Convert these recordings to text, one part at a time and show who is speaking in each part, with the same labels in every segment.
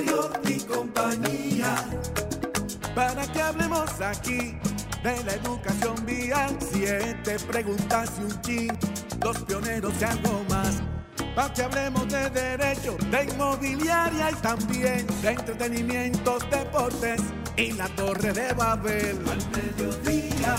Speaker 1: Y compañía para que hablemos aquí de la educación vial. Siete preguntas y un chin, los pioneros y algo más. Para que hablemos de derecho, de inmobiliaria y también de entretenimientos, deportes y la torre de Babel. Al mediodía,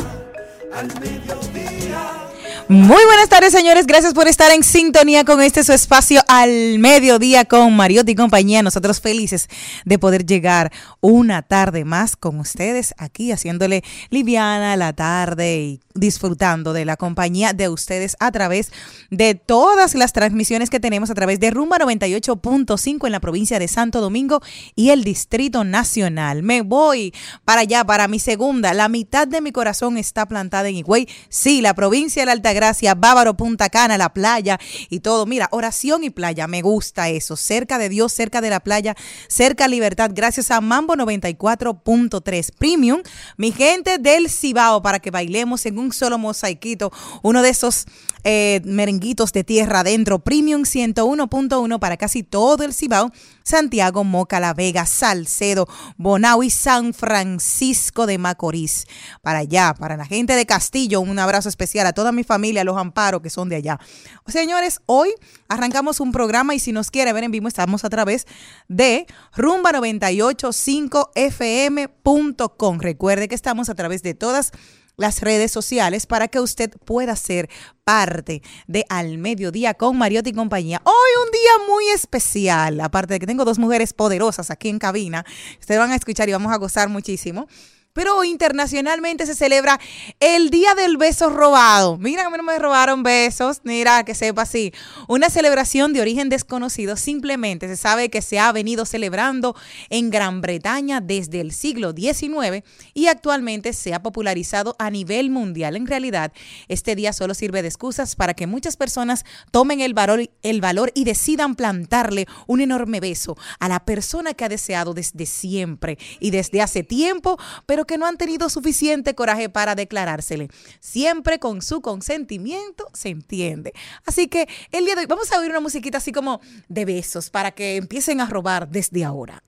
Speaker 1: al mediodía.
Speaker 2: Muy buenas tardes, señores. Gracias por estar en sintonía con este su espacio al mediodía con Mariotti y compañía. Nosotros felices de poder llegar una tarde más con ustedes aquí, haciéndole liviana la tarde y disfrutando de la compañía de ustedes a través de todas las transmisiones que tenemos a través de Rumba 98.5 en la provincia de Santo Domingo y el Distrito Nacional. Me voy para allá, para mi segunda. La mitad de mi corazón está plantada en Higüey. Sí, la provincia de la Altagracia, Bávaro, Punta Cana, la playa y todo. Mira, oración y playa, me gusta eso. Cerca de Dios, cerca de la playa, cerca libertad. Gracias a Mambo 94.3 Premium, mi gente del Cibao, para que bailemos en un solo mosaiquito, uno de esos eh, merenguitos de tierra adentro, Premium 101.1 para casi todo el Cibao, Santiago, Moca, La Vega, Salcedo, Bonao y San Francisco de Macorís. Para allá, para la gente de Castillo, un abrazo especial a toda mi familia, los amparos que son de allá. Señores, hoy arrancamos un programa y si nos quiere ver en vivo, estamos a través de rumba985fm.com. Recuerde que estamos a través de todas las redes sociales para que usted pueda ser parte de Al Mediodía con Mariotti y compañía. Hoy un día muy especial, aparte de que tengo dos mujeres poderosas aquí en cabina, ustedes van a escuchar y vamos a gozar muchísimo. Pero internacionalmente se celebra el Día del Beso Robado. Mira, a mí no me robaron besos. Mira, que sepa así. Una celebración de origen desconocido. Simplemente se sabe que se ha venido celebrando en Gran Bretaña desde el siglo XIX y actualmente se ha popularizado a nivel mundial. En realidad, este día solo sirve de excusas para que muchas personas tomen el valor, el valor y decidan plantarle un enorme beso a la persona que ha deseado desde siempre y desde hace tiempo, pero que no han tenido suficiente coraje para declarársele. Siempre con su consentimiento se entiende. Así que el día de hoy vamos a oír una musiquita así como de besos para que empiecen a robar desde ahora.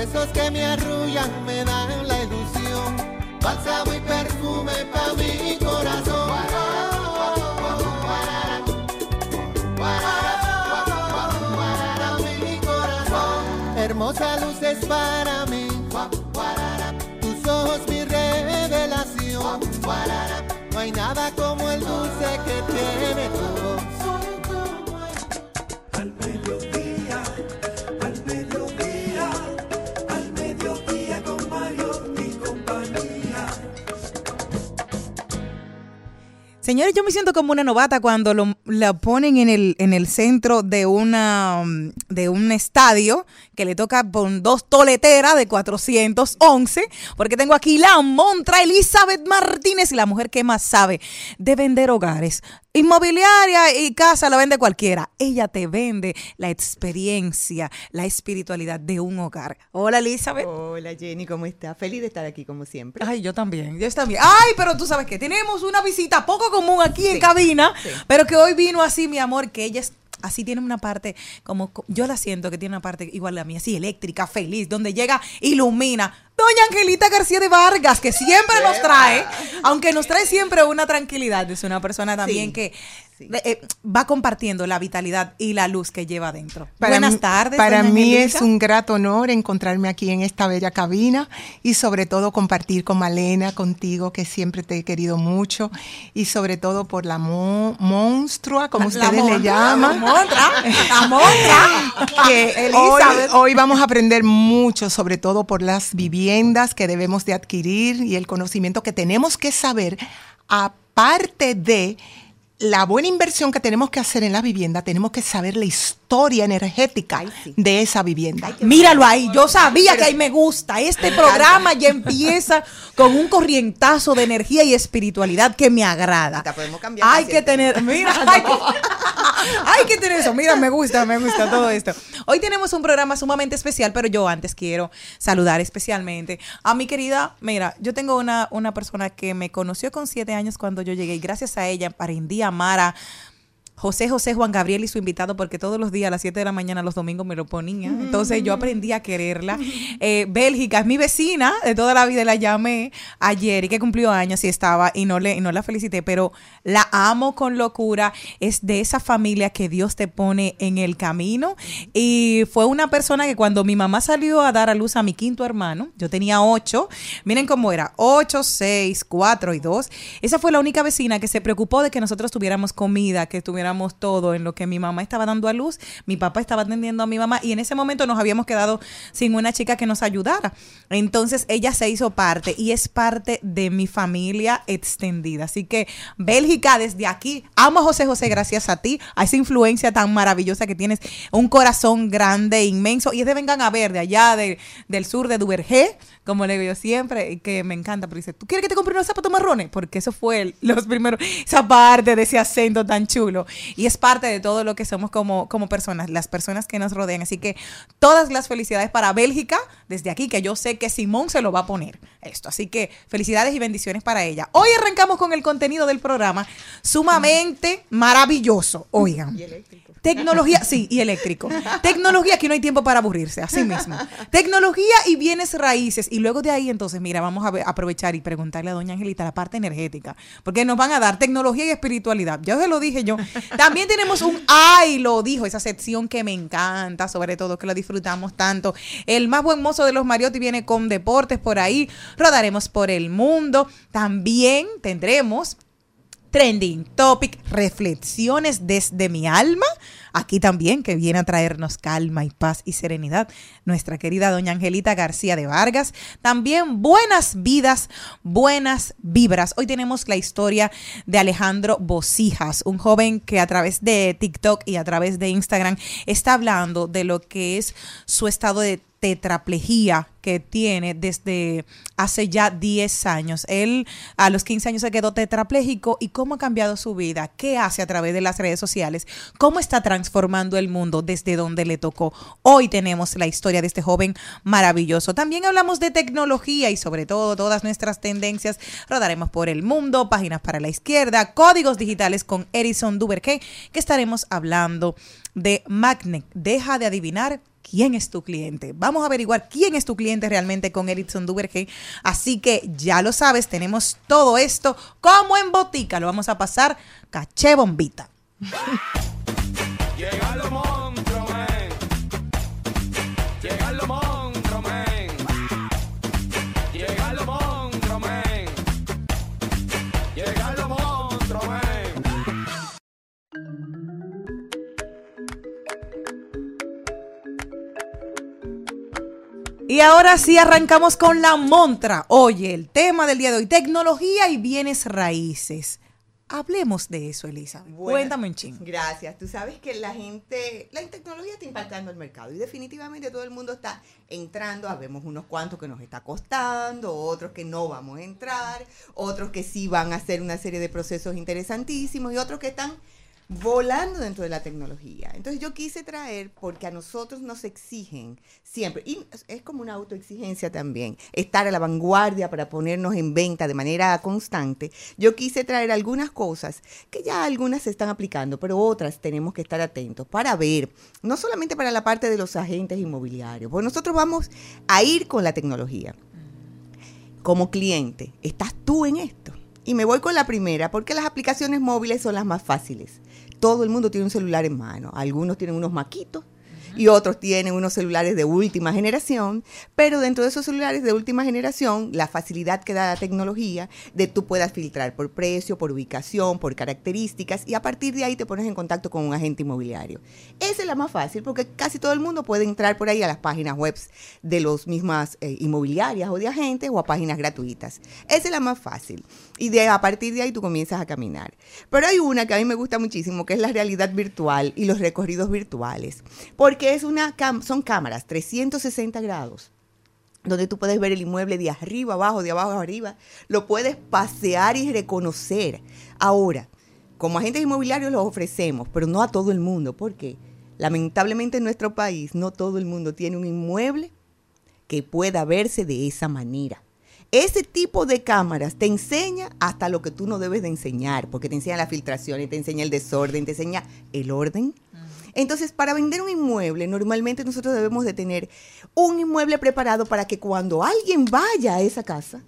Speaker 3: Besos que me arrullan, me dan la ilusión, bálsamo y perfume pa' mi corazón. Hermosa luz es para mí, tus ojos mi revelación. No hay nada como
Speaker 2: Señores, yo me siento como una novata cuando lo, la ponen en el, en el centro de una um, de un estadio que le toca con dos toleteras de 411, porque tengo aquí la montra Elizabeth Martínez y la mujer que más sabe de vender hogares. Inmobiliaria y casa la vende cualquiera. Ella te vende la experiencia, la espiritualidad de un hogar. Hola Elizabeth.
Speaker 4: Hola Jenny, ¿cómo estás? Feliz de estar aquí como siempre.
Speaker 2: Ay, yo también, yo también. Ay, pero tú sabes que tenemos una visita poco común aquí en cabina,
Speaker 4: sí.
Speaker 2: pero que hoy vino así, mi amor, que ella es así tiene una parte como co- yo la siento que tiene una parte igual a la mía, así eléctrica, feliz, donde llega, ilumina. Doña Angelita García de Vargas, que siempre nos trae, aunque nos trae siempre una tranquilidad, es una persona también
Speaker 4: Sí,
Speaker 2: que
Speaker 4: sí.
Speaker 2: eh, va compartiendo la vitalidad y la luz que lleva adentro.
Speaker 5: Para
Speaker 2: Buenas
Speaker 5: mí-
Speaker 2: tardes.
Speaker 5: Para mí es un grato honor encontrarme aquí en esta bella cabina y sobre todo compartir con Malena, contigo, que siempre te he querido mucho, y sobre todo por la mo- monstrua, como
Speaker 2: La- la
Speaker 5: ustedes le llaman.
Speaker 2: La montra, la montra.
Speaker 5: que hoy, hoy vamos a aprender mucho, sobre todo por las viviendas que debemos de adquirir y el conocimiento que tenemos que saber, aparte de la buena inversión que tenemos que hacer en la vivienda, tenemos que saber la historia energética
Speaker 4: Ay, sí.
Speaker 5: de esa vivienda.
Speaker 2: Míralo ahí, yo sabía que ahí me gusta. Este programa ya empieza con un corrientazo de energía y espiritualidad que me agrada.
Speaker 4: Podemos cambiar
Speaker 2: Hay que tener, mira, hay que, hay que tener eso. Mira, me gusta, me gusta todo esto. Hoy tenemos un programa sumamente especial, pero yo antes quiero saludar especialmente a mi querida, mira, yo tengo una, una persona que me conoció con siete años cuando yo llegué y gracias a ella aprendí a amar José José Juan Gabriel y su invitado, porque todos los días a las 7 de la mañana, los domingos, me lo ponía. Entonces yo aprendí a quererla. Eh, Bélgica es mi vecina, de toda la vida la llamé ayer y que cumplió años y estaba y no, le, y no la felicité, pero la amo con locura. Es de esa familia que Dios te pone en el camino. Y fue una persona que cuando mi mamá salió a dar a luz a mi quinto hermano, yo tenía ocho, miren cómo era, ocho, seis, cuatro y dos. Esa fue la única vecina que se preocupó de que nosotros tuviéramos comida, que tuviéramos todo en lo que mi mamá estaba dando a luz, mi papá estaba atendiendo a mi mamá y en ese momento nos habíamos quedado sin una chica que nos ayudara. Entonces ella se hizo parte y es parte de mi familia extendida. Así que Bélgica, desde aquí, amo a José José gracias a ti, a esa influencia tan maravillosa que tienes, un corazón grande, inmenso y es de vengan a ver de allá de- del sur de Duvergé, como le digo yo siempre, que me encanta, porque dice, ¿tú quieres que te compre unos zapatos marrones? Porque eso fue el- los primeros, esa parte de ese acento tan chulo. Y es parte de todo lo que somos como, como personas, las personas que nos rodean. Así que todas las felicidades para Bélgica, desde aquí, que yo sé que Simón se lo va a poner esto. Así que felicidades y bendiciones para ella. Hoy arrancamos con el contenido del programa, sumamente maravilloso. Oigan.
Speaker 4: Y eléctrico.
Speaker 2: Tecnología, sí, y eléctrico. Tecnología, aquí no hay tiempo para aburrirse, así mismo. Tecnología y bienes raíces. Y luego de ahí, entonces, mira, vamos a aprovechar y preguntarle a doña Angelita la parte energética, porque nos van a dar tecnología y espiritualidad. Ya se lo dije yo. También tenemos un ay, lo dijo, esa sección que me encanta, sobre todo que lo disfrutamos tanto. El más buen mozo de los Mariotti viene con deportes por ahí. Rodaremos por el mundo. También tendremos Trending Topic, reflexiones desde mi alma. Aquí también que viene a traernos calma y paz y serenidad. Nuestra querida doña Angelita García de Vargas. También buenas vidas, buenas vibras. Hoy tenemos la historia de Alejandro Bocijas, un joven que a través de TikTok y a través de Instagram está hablando de lo que es su estado de tetraplejía que tiene desde hace ya 10 años. Él a los 15 años se quedó tetrapléjico y cómo ha cambiado su vida, qué hace a través de las redes sociales, cómo está transformando el mundo desde donde le tocó. Hoy tenemos la historia de este joven maravilloso. También hablamos de tecnología y sobre todo todas nuestras tendencias. Rodaremos por el mundo, páginas para la izquierda, códigos digitales con Edison Duberque, que estaremos hablando de Magnet. Deja de adivinar quién es tu cliente. Vamos a averiguar quién es tu cliente realmente con Erickson Duberge. Así que ya lo sabes, tenemos todo esto como en botica. Lo vamos a pasar caché bombita. Y ahora sí arrancamos con la montra. Oye, el tema del día de hoy, tecnología y bienes raíces. Hablemos de eso.
Speaker 4: Bueno,
Speaker 2: Cuéntame un ching.
Speaker 4: Gracias. Tú sabes que la gente, la tecnología está impactando el mercado y definitivamente todo el mundo está entrando. Habemos unos cuantos que nos está costando, otros que no vamos a entrar, otros que sí van a hacer una serie de procesos interesantísimos y otros que están volando dentro de la tecnología. Entonces yo quise traer, porque a nosotros nos exigen siempre, y es como una autoexigencia también, estar a la vanguardia para ponernos en venta de manera constante, yo quise traer algunas cosas que ya algunas se están aplicando, pero otras tenemos que estar atentos para ver, no solamente para la parte de los agentes inmobiliarios, porque nosotros vamos a ir con la tecnología. Como cliente, ¿estás tú en esto? Y me voy con la primera, porque las aplicaciones móviles son las más fáciles todo el mundo tiene un celular en mano. Algunos tienen unos maquitos y otros tienen unos celulares de última generación, pero dentro de esos celulares de última generación, la facilidad que da la tecnología de tú puedas filtrar por precio, por ubicación, por características y a partir de ahí te pones en contacto con un agente inmobiliario. Esa es la más fácil porque casi todo el mundo puede entrar por ahí a las páginas web de los mismas eh, inmobiliarias o de agentes o a páginas gratuitas. Esa es la más fácil y de a partir de ahí tú comienzas a caminar. Pero hay una que a mí me gusta muchísimo que es la realidad virtual y los recorridos virtuales, es una son cámaras 360 grados donde tú puedes ver el inmueble de arriba abajo, de abajo arriba, lo puedes pasear y reconocer. Ahora, como agentes inmobiliarios los ofrecemos, pero no a todo el mundo, porque lamentablemente en nuestro país no todo el mundo tiene un inmueble que pueda verse de esa manera. Ese tipo de cámaras te enseña hasta lo que tú no debes de enseñar, porque te enseña la filtración y te enseña el desorden, te enseña el orden. Entonces, para vender un inmueble, normalmente nosotros debemos de tener un inmueble preparado para que cuando alguien vaya a esa casa,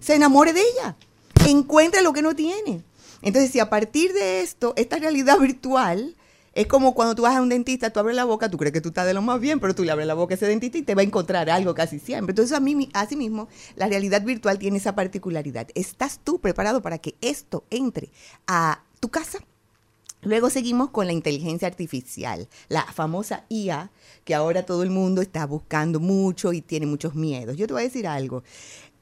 Speaker 4: se enamore de ella, encuentre lo que no tiene. Entonces, si a partir de esto, esta realidad virtual, es como cuando tú vas a un dentista, tú abres la boca, tú crees que tú estás de lo más bien, pero tú le abres la boca a ese dentista y te va a encontrar algo casi siempre. Entonces, a mí, así mismo, la realidad virtual tiene esa particularidad. ¿Estás tú preparado para que esto entre a tu casa? Luego seguimos con la inteligencia artificial, la famosa IA, que ahora todo el mundo está buscando mucho y tiene muchos miedos. Yo te voy a decir algo.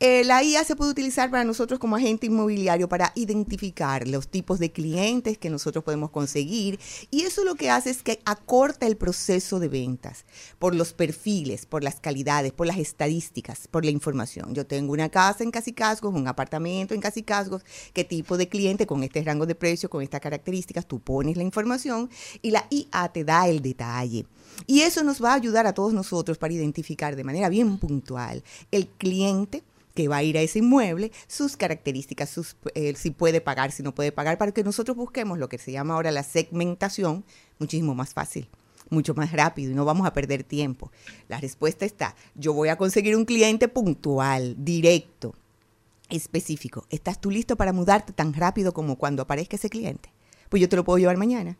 Speaker 4: Eh, la IA se puede utilizar para nosotros como agente inmobiliario para identificar los tipos de clientes que nosotros podemos conseguir y eso lo que hace es que acorta el proceso de ventas por los perfiles, por las calidades, por las estadísticas, por la información. Yo tengo una casa en Casicasgos, un apartamento en Casicasgos, qué tipo de cliente con este rango de precio, con estas características, tú pones la información y la IA te da el detalle. Y eso nos va a ayudar a todos nosotros para identificar de manera bien puntual el cliente que va a ir a ese inmueble, sus características, sus, eh, si puede pagar, si no puede pagar, para que nosotros busquemos lo que se llama ahora la segmentación muchísimo más fácil mucho más rápido y no vamos a perder tiempo. La respuesta está, yo voy a conseguir un cliente puntual, directo, específico. ¿Estás tú listo para mudarte tan rápido como cuando aparezca ese cliente? Pues yo te lo puedo llevar mañana.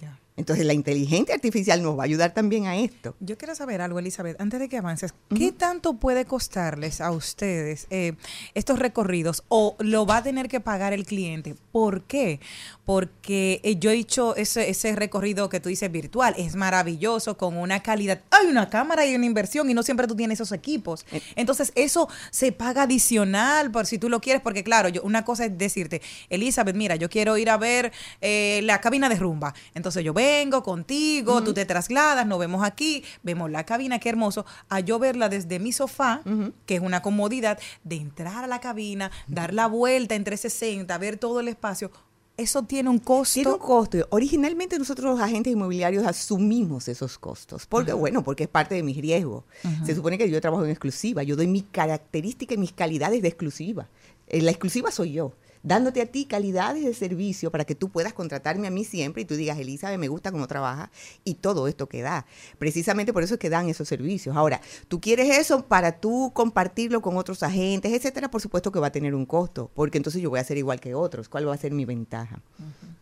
Speaker 2: Ya.
Speaker 4: Entonces la inteligencia artificial nos va a ayudar también a esto.
Speaker 2: Yo quiero saber algo, Elizabeth, antes de que avances. ¿Qué tanto puede costarles a ustedes eh, estos recorridos o lo va a tener que pagar el cliente? ¿Por qué? Porque eh, yo he hecho ese, ese recorrido que tú dices virtual, es maravilloso, con una calidad. Hay una cámara y una inversión y no siempre tú tienes esos equipos. Entonces eso se paga adicional por si tú lo quieres, porque claro, yo, una cosa es decirte, Elizabeth, mira, yo quiero ir a ver eh, la cabina de rumba. Entonces yo vengo contigo, tú te trasladas, nos vemos aquí, vemos la cabina, qué hermoso, a yo verla desde mi sofá, que es una comodidad, de entrar a la cabina, dar la vuelta en 360, ver todo el espacio. Eso tiene un costo.
Speaker 4: Tiene un costo. Originalmente nosotros los agentes inmobiliarios asumimos esos costos. Porque, bueno, porque es parte de mis riesgos. Se supone que yo trabajo en exclusiva. Yo doy mi característica y mis calidades de exclusiva. Eh, La exclusiva soy yo. Dándote a ti calidades de servicio para que tú puedas contratarme a mí siempre y tú digas, Elizabeth, me gusta cómo trabaja y todo esto que da. Precisamente por eso es que dan esos servicios. Ahora, tú quieres eso para tú compartirlo con otros agentes, etcétera, por supuesto que va a tener un costo, porque entonces yo voy a ser igual que otros. ¿Cuál va a ser mi ventaja?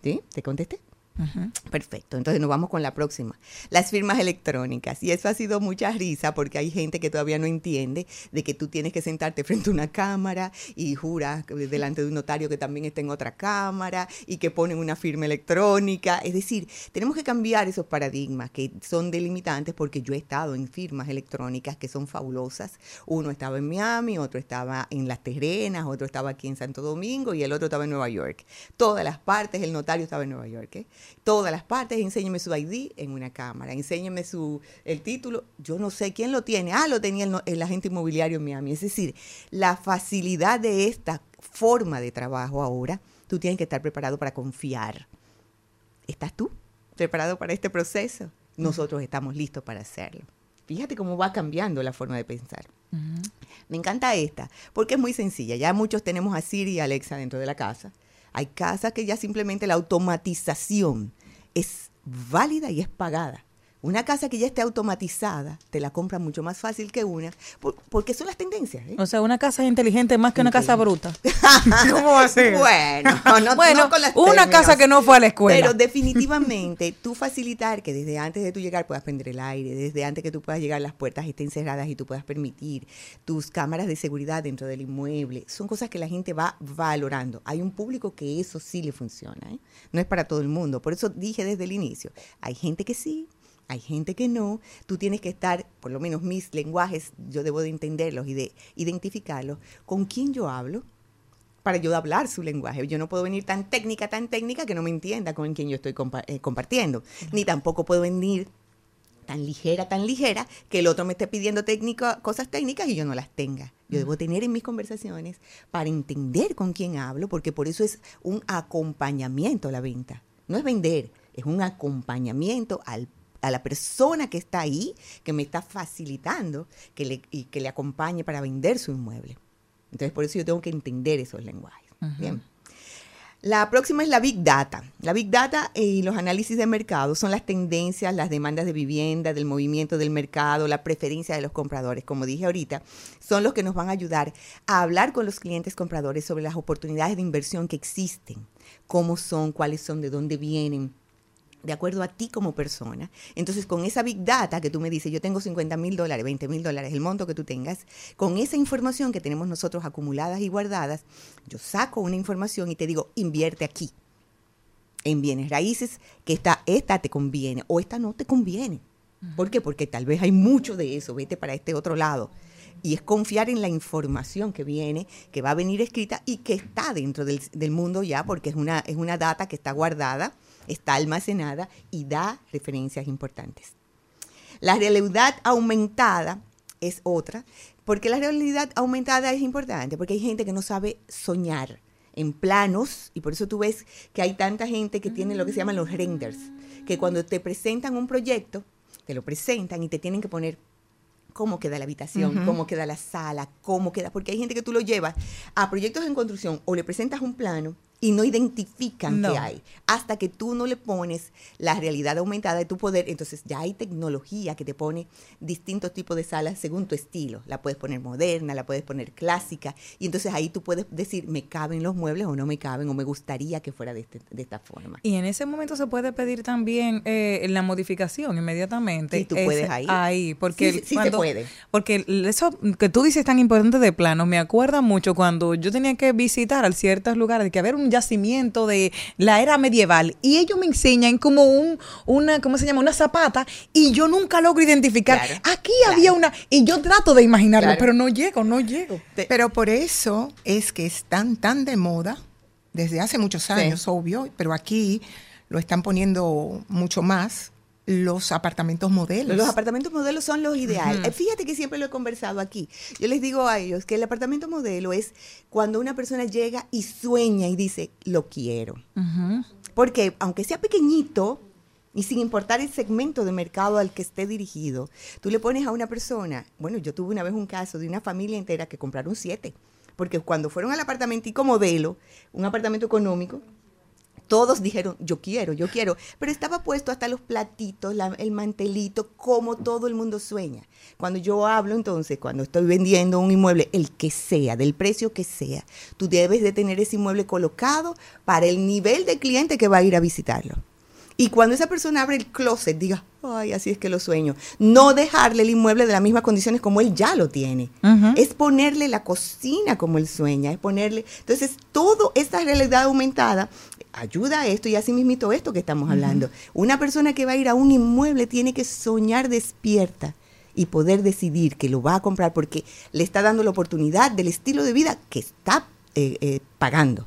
Speaker 4: ¿Sí? ¿Te contesté? Perfecto, entonces nos vamos con la próxima. Las firmas electrónicas. Y eso ha sido mucha risa porque hay gente que todavía no entiende de que tú tienes que sentarte frente a una cámara y juras delante de un notario que también está en otra cámara y que ponen una firma electrónica. Es decir, tenemos que cambiar esos paradigmas que son delimitantes porque yo he estado en firmas electrónicas que son fabulosas. Uno estaba en Miami, otro estaba en Las Terrenas, otro estaba aquí en Santo Domingo y el otro estaba en Nueva York. Todas las partes, el notario estaba en Nueva York. ¿eh? Todas las partes, enséñeme su ID en una cámara, enséñeme su, el título, yo no sé quién lo tiene, ah, lo tenía el, el agente inmobiliario en Miami. Es decir, la facilidad de esta forma de trabajo ahora, tú tienes que estar preparado para confiar. ¿Estás tú preparado para este proceso? Nosotros estamos listos para hacerlo. Fíjate cómo va cambiando la forma de pensar. Me encanta esta, porque es muy sencilla. Ya muchos tenemos a Siri y Alexa dentro de la casa. Hay casas que ya simplemente la automatización es válida y es pagada. Una casa que ya esté automatizada, te la compra mucho más fácil que una, porque son las tendencias. ¿eh?
Speaker 2: O sea, una casa inteligente más que una casa bruta.
Speaker 4: ¿Cómo va a ser? Bueno, no,
Speaker 2: bueno
Speaker 4: con las
Speaker 2: una
Speaker 4: términos.
Speaker 2: casa que no fue a la escuela.
Speaker 4: Pero definitivamente, tú facilitar que desde antes de tú llegar puedas prender el aire, desde antes que tú puedas llegar las puertas estén cerradas y tú puedas permitir tus cámaras de seguridad dentro del inmueble, son cosas que la gente va valorando. Hay un público que eso sí le funciona, ¿eh? no es para todo el mundo. Por eso dije desde el inicio, hay gente que sí, hay gente que no, tú tienes que estar, por lo menos mis lenguajes, yo debo de entenderlos y de identificarlos, con quién yo hablo para yo hablar su lenguaje. Yo no puedo venir tan técnica, tan técnica que no me entienda con quien yo estoy compa eh, compartiendo, ni tampoco puedo venir tan ligera, tan ligera, que el otro me esté pidiendo técnico, cosas técnicas y yo no las tenga. Yo debo tener en mis conversaciones para entender con quién hablo, porque por eso es un acompañamiento a la venta. No es vender, es un acompañamiento al a la persona que está ahí, que me está facilitando que le, y que le acompañe para vender su inmueble. Entonces, por eso yo tengo que entender esos lenguajes. Bien. La próxima es la Big Data. La Big Data y los análisis de mercado son las tendencias, las demandas de vivienda, del movimiento del mercado, la preferencia de los compradores. Como dije ahorita, son los que nos van a ayudar a hablar con los clientes compradores sobre las oportunidades de inversión que existen, cómo son, cuáles son, de dónde vienen, de acuerdo a ti como persona. Entonces, con esa big data que tú me dices, yo tengo 50 mil dólares, 20 mil dólares, el monto que tú tengas, con esa información que tenemos nosotros acumuladas y guardadas, yo saco una información y te digo, invierte aquí, en bienes raíces, que esta, esta te conviene o esta no te conviene. ¿Por qué? Porque tal vez hay mucho de eso, vete para este otro lado. Y es confiar en la información que viene, que va a venir escrita y que está dentro del, del mundo ya, porque es una, es una data que está guardada está almacenada y da referencias importantes. La realidad aumentada es otra, porque la realidad aumentada es importante, porque hay gente que no sabe soñar en planos, y por eso tú ves que hay tanta gente que tiene lo que se llaman los renders, que cuando te presentan un proyecto, te lo presentan y te tienen que poner cómo queda la habitación, cómo queda la sala, cómo queda, porque hay gente que tú lo llevas a proyectos en construcción o le presentas un plano y no identifican
Speaker 2: No.
Speaker 4: qué hay. Hasta que tú no le pones la realidad aumentada de tu poder, entonces ya hay tecnología que te pone distintos tipos de salas según tu estilo. La puedes poner moderna, la puedes poner clásica, y entonces ahí tú puedes decir, me caben los muebles o no me caben, o me gustaría que fuera de, este- de esta forma.
Speaker 2: Y en ese momento se puede pedir también eh, la modificación inmediatamente.
Speaker 4: Sí, tú puedes ahí.
Speaker 2: Ahí, porque
Speaker 4: Sí, sí, sí se
Speaker 2: cuando-
Speaker 4: puede.
Speaker 2: Porque eso que tú dices tan importante de planos, me acuerda mucho cuando yo tenía que visitar a ciertos lugares, de que había un yacimiento de la era medieval y ellos me enseñan como un, una, ¿cómo se llama? Una zapata y yo nunca logro identificar.
Speaker 4: Claro,
Speaker 2: Aquí
Speaker 4: claro.
Speaker 2: había una, y yo trato de imaginarlo,
Speaker 4: Claro.
Speaker 2: pero no llego, no llego.
Speaker 5: Pero por eso es que están tan de moda desde hace muchos años, obvio, pero aquí lo están poniendo mucho más los apartamentos modelos.
Speaker 4: Los apartamentos modelos son los ideales. Fíjate que siempre lo he conversado aquí. Yo les digo a ellos que el apartamento modelo es cuando una persona llega y sueña y dice, lo quiero. Porque aunque sea pequeñito y sin importar el segmento de mercado al que esté dirigido, tú le pones a una persona, bueno, yo tuve una vez un caso de una familia entera que compraron siete, porque cuando fueron al apartamentico modelo, un apartamento económico, todos dijeron, yo quiero, yo quiero, pero estaba puesto hasta los platitos, la- el mantelito, como todo el mundo sueña. Cuando yo hablo entonces, cuando estoy vendiendo un inmueble, el que sea, del precio que sea, tú debes de tener ese inmueble colocado para el nivel de cliente que va a ir a visitarlo. Y cuando esa persona abre el closet, diga, ay, así es que lo sueño. No dejarle el inmueble de las mismas condiciones como él ya lo tiene. Es ponerle la cocina como él sueña, es ponerle... Entonces, todo esta realidad aumentada ayuda a esto y así mismito esto que estamos hablando. Una persona que va a ir a un inmueble tiene que soñar despierta y poder decidir que lo va a comprar porque le está dando la oportunidad del estilo de vida que está eh, eh, pagando.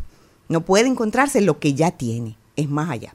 Speaker 4: No puede encontrarse lo que ya tiene, es más allá.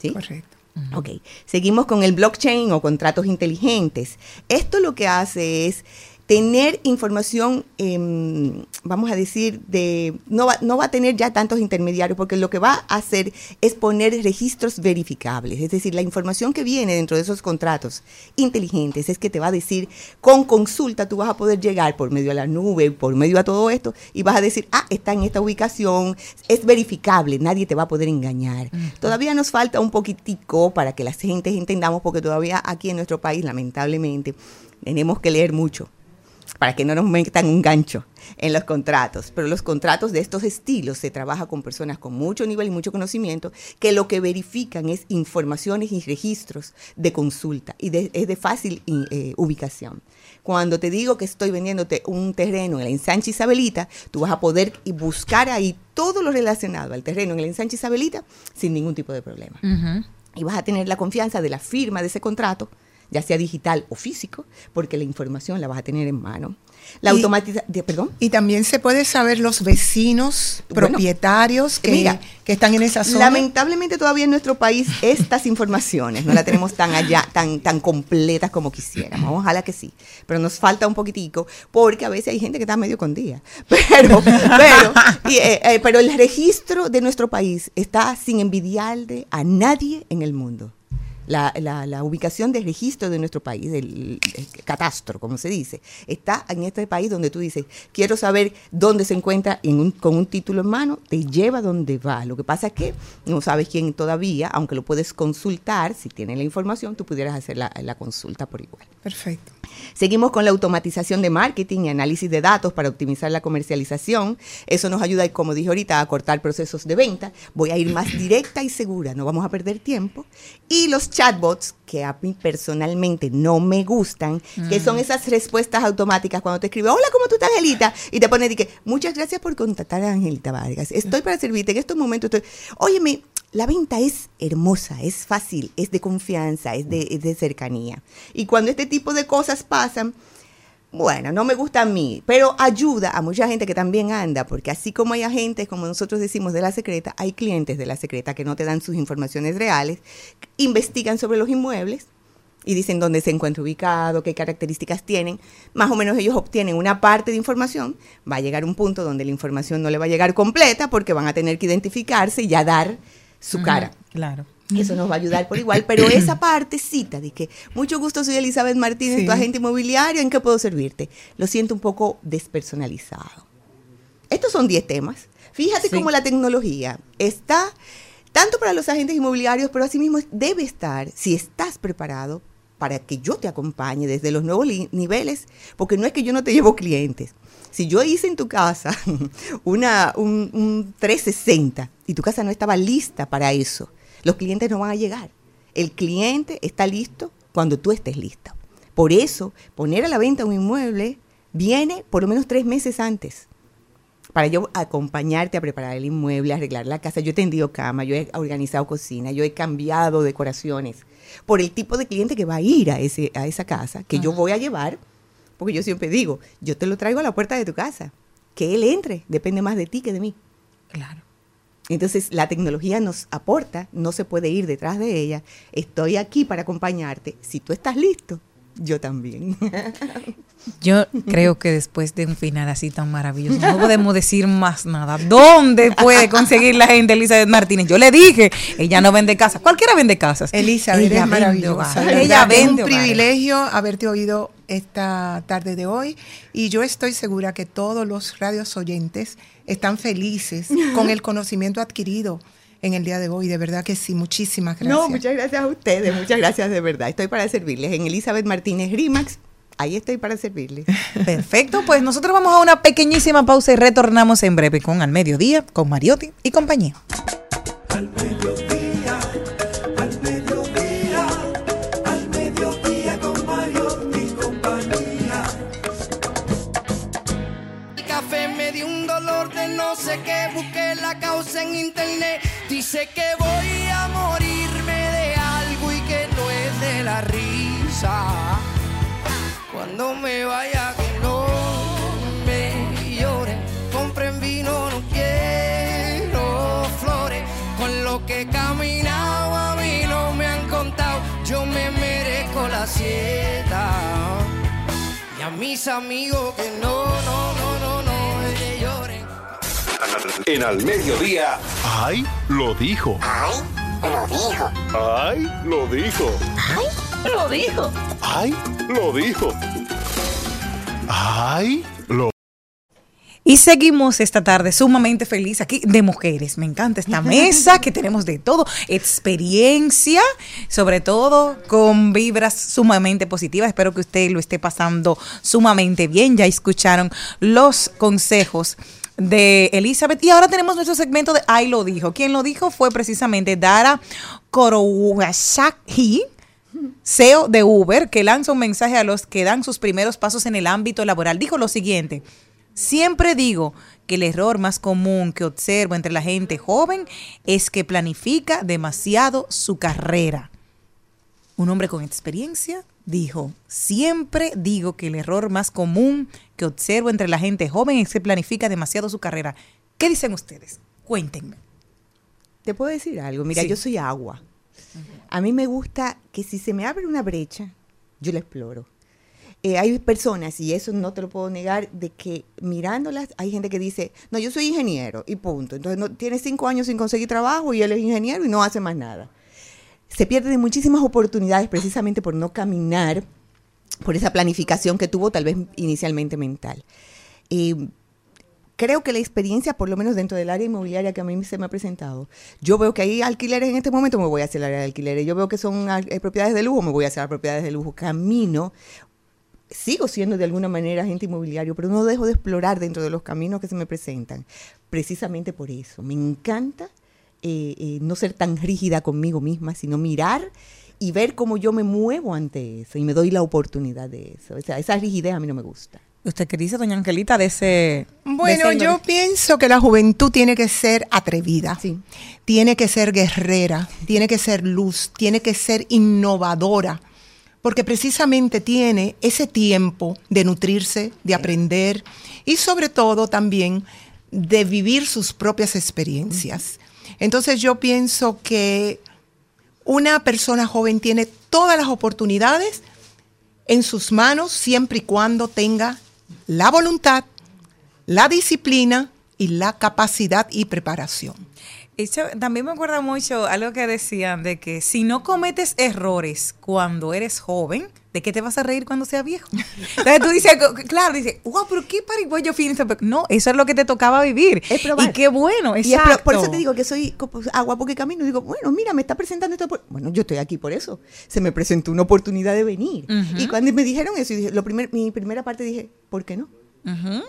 Speaker 4: ¿sí?
Speaker 5: Correcto.
Speaker 4: Ok, seguimos con el blockchain o contratos inteligentes. Esto lo que hace es tener información, em, vamos a decir, de no va, no va a tener ya tantos intermediarios, porque lo que va a hacer es poner registros verificables. Es decir, la información que viene dentro de esos contratos inteligentes es que te va a decir, con consulta tú vas a poder llegar por medio de la nube, por medio de todo esto, y vas a decir, ah, está en esta ubicación, es verificable, nadie te va a poder engañar. Todavía nos falta un poquitico para que las gentes entendamos, porque todavía aquí en nuestro país, lamentablemente, tenemos que leer mucho para que no nos metan un gancho en los contratos. Pero los contratos de estos estilos se trabaja con personas con mucho nivel y mucho conocimiento que lo que verifican es informaciones y registros de consulta y de- es de fácil eh, ubicación. Cuando te digo que estoy vendiéndote un terreno en la ensanche Isabelita, tú vas a poder buscar ahí todo lo relacionado al terreno en la ensanche Isabelita sin ningún tipo de problema y vas a tener la confianza de la firma de ese contrato, ya sea digital o físico, porque la información la vas a tener en mano. La
Speaker 5: Y-
Speaker 4: automatización, perdón.
Speaker 5: Y también se puede saber los vecinos,
Speaker 4: Bueno,
Speaker 5: propietarios que,
Speaker 4: mira,
Speaker 5: que están en esa zona.
Speaker 4: Lamentablemente todavía en nuestro país estas informaciones no las tenemos tan allá, tan, tan completas como quisiéramos. Ojalá que sí. Pero nos falta un poquitico, porque a veces hay gente que está medio con día. Pero, pero, y, eh, eh, pero el registro de nuestro país está sin envidiarle a nadie en el mundo. La, la- la ubicación de registro de nuestro país, el, el catastro, como se dice, está en este país donde tú dices, quiero saber dónde se encuentra en un- con un título en mano, te lleva donde va. Lo que pasa es que no sabes quién todavía, aunque lo puedes consultar, si tienes la información, tú pudieras hacer la, la consulta por igual.
Speaker 5: Perfecto.
Speaker 4: Seguimos con la automatización de marketing y análisis de datos para optimizar la comercialización. Eso nos ayuda, como dije ahorita, a cortar procesos de venta. Voy a ir más directa y segura, no vamos a perder tiempo. Y los chatbots, que a mí personalmente no me gustan, que son esas respuestas automáticas cuando te escribe, hola, ¿cómo tú estás, Angelita? Y te pone, que, muchas gracias por contactar a Angelita Vargas. Estoy para servirte en estos momentos. Estoy... Óyeme, la venta es hermosa, es fácil, es de confianza, es de, cercanía. Y cuando este tipo de cosas pasan, bueno, no me gusta a mí, pero ayuda a mucha gente que también anda, porque así como hay agentes, como nosotros decimos, de la secreta, hay clientes de la secreta que no te dan sus informaciones reales, investigan sobre los inmuebles y dicen dónde se encuentra ubicado, qué características tienen. Más o menos ellos obtienen una parte de información. Va a llegar un punto donde la información no le va a llegar completa porque van a tener que identificarse y ya dar su cara.
Speaker 2: Claro.
Speaker 4: Eso nos va a ayudar por igual, pero esa partecita de que mucho gusto soy Elizabeth Martínez,
Speaker 5: Sí.
Speaker 4: tu agente inmobiliario, ¿en qué puedo servirte? Lo siento un poco despersonalizado. Estos son 10 temas. Fíjate
Speaker 2: Sí.
Speaker 4: cómo la tecnología está tanto para los agentes inmobiliarios, pero asimismo debe estar, si estás preparado, para que yo te acompañe desde los nuevos niveles, porque no es que yo no te llevo clientes. Si yo hice en tu casa una, un, un 360 y tu casa no estaba lista para eso, los clientes no van a llegar. El cliente está listo cuando tú estés listo. Por eso, poner a la venta un inmueble viene por lo menos tres meses antes para yo acompañarte a preparar el inmueble, a arreglar la casa. Yo he tendido cama, yo he organizado cocina, yo he cambiado decoraciones por el tipo de cliente que va a ir a, ese, a esa casa, que yo voy a llevar, porque yo siempre digo, yo te lo traigo a la puerta de tu casa. Que él entre, depende más de ti que de mí.
Speaker 2: Claro.
Speaker 4: Entonces la tecnología nos aporta, no se puede ir detrás de ella. Estoy aquí para acompañarte. Si tú estás listo, yo también.
Speaker 2: Yo creo que después de un final así tan maravilloso, no podemos decir más nada. ¿Dónde puede conseguir la gente Elizabeth Martínez? Yo le dije, ella no vende casas. Cualquiera vende casas.
Speaker 5: Elizabeth,
Speaker 2: Ella vende
Speaker 5: maravillosa.
Speaker 2: Ella
Speaker 5: verdad, es
Speaker 2: vende
Speaker 5: un
Speaker 2: hogares.
Speaker 5: privilegio haberte oído esta tarde de hoy y yo estoy segura que todos los radios oyentes están felices con el conocimiento adquirido en el día de hoy. De verdad que sí, muchísimas gracias.
Speaker 4: No, muchas gracias a ustedes, muchas gracias de verdad. Estoy para servirles. En Elizabeth Martínez Rimax. Ahí estoy para servirles.
Speaker 2: Perfecto, pues nosotros vamos a una pequeñísima pausa y retornamos en breve con Al Mediodía, con Mariotti y compañía.
Speaker 1: Al mediodía, al mediodía,
Speaker 2: al mediodía con Mariotti y compañía.
Speaker 6: El café me dio un dolor de no sé qué, busqué la causa en internet Dice que voy a morirme de algo y que no es de la risa. Cuando me vaya que no me llore, compren vino, no quiero flores. Con lo que he caminado a mí no me han contado, yo me merezco la sieta. Y a mis amigos que no, no, no.
Speaker 7: En al mediodía.
Speaker 8: ¡Ay! Lo dijo.
Speaker 9: ¡Ay! Lo dijo.
Speaker 8: ¡Ay! Lo dijo.
Speaker 9: ¡Ay! Lo dijo.
Speaker 8: ¡Ay! Lo dijo. ¡Ay! Lo
Speaker 2: Y seguimos esta tarde sumamente feliz aquí de mujeres. Me encanta esta mesa que tenemos de todo, experiencia, sobre todo con vibras sumamente positivas. Espero que usted lo esté pasando sumamente bien. Ya escucharon los consejos de Elizabeth. Y ahora tenemos nuestro segmento de Ay lo dijo. Quien lo dijo fue precisamente Dara Korowashaki. CEO de Uber, que lanza un mensaje a los que dan sus primeros pasos en el ámbito laboral. Dijo lo siguiente, siempre digo que el error más común que observo entre la gente joven es que planifica demasiado su carrera. Un hombre con experiencia dijo, siempre digo que el error más común que observo entre la gente joven es que planifica demasiado su carrera. ¿Qué dicen ustedes? Cuéntenme.
Speaker 4: Te puedo decir algo. Mira,
Speaker 2: Sí.
Speaker 4: yo soy agua. A mí me gusta que si se me abre una brecha, yo la exploro. Eh, hay personas, y eso no te lo puedo negar, de que mirándolas, hay gente que dice, no, yo soy ingeniero y punto. Entonces no, tiene cinco años sin conseguir trabajo y él es ingeniero y no hace más nada. Se pierden muchísimas oportunidades precisamente por no caminar por esa planificación que tuvo tal vez inicialmente mental. Eh, creo que la experiencia, por lo menos dentro del área inmobiliaria que a mí se me ha presentado, yo veo que hay alquileres en este momento, me voy hacia el área de alquileres. Yo veo que son eh, propiedades de lujo, me voy hacia las propiedades de lujo. Camino, sigo siendo de alguna manera agente inmobiliario, pero no dejo de explorar dentro de los caminos que se me presentan. Precisamente por eso. Me encanta eh, eh, no ser tan rígida conmigo misma, sino mirar y ver cómo yo me muevo ante eso y me doy la oportunidad de eso. O sea, esa rigidez a mí no me gusta.
Speaker 2: ¿Usted qué dice, doña Angelita, de ese... de
Speaker 5: Bueno,
Speaker 2: ese-
Speaker 5: yo pienso que la juventud tiene que ser atrevida,
Speaker 4: Sí.
Speaker 5: tiene que ser guerrera, tiene que ser luz, tiene que ser innovadora, porque precisamente tiene ese tiempo de nutrirse, de aprender y sobre todo también de vivir sus propias experiencias. Entonces yo pienso que una persona joven tiene todas las oportunidades en sus manos siempre y cuando tenga la voluntad, la disciplina y la capacidad y preparación.
Speaker 2: Eso también me acuerda mucho algo que decían de que si no cometes errores cuando eres joven, ¿de qué te vas a reír cuando seas viejo? Entonces tú dices, claro, dices, wow, pero qué pariguayo fin. No, eso es lo que te tocaba vivir.
Speaker 4: Es probar.
Speaker 2: Y qué bueno,
Speaker 4: Y es
Speaker 2: exacto.
Speaker 4: por eso te digo que soy pues, agua porque camino. Digo, bueno, mira, me está presentando esto. por- Bueno, yo estoy aquí por eso. Se me presentó una oportunidad de venir. Y cuando me dijeron eso, dije, lo primer, mi primera parte dije, ¿por qué no?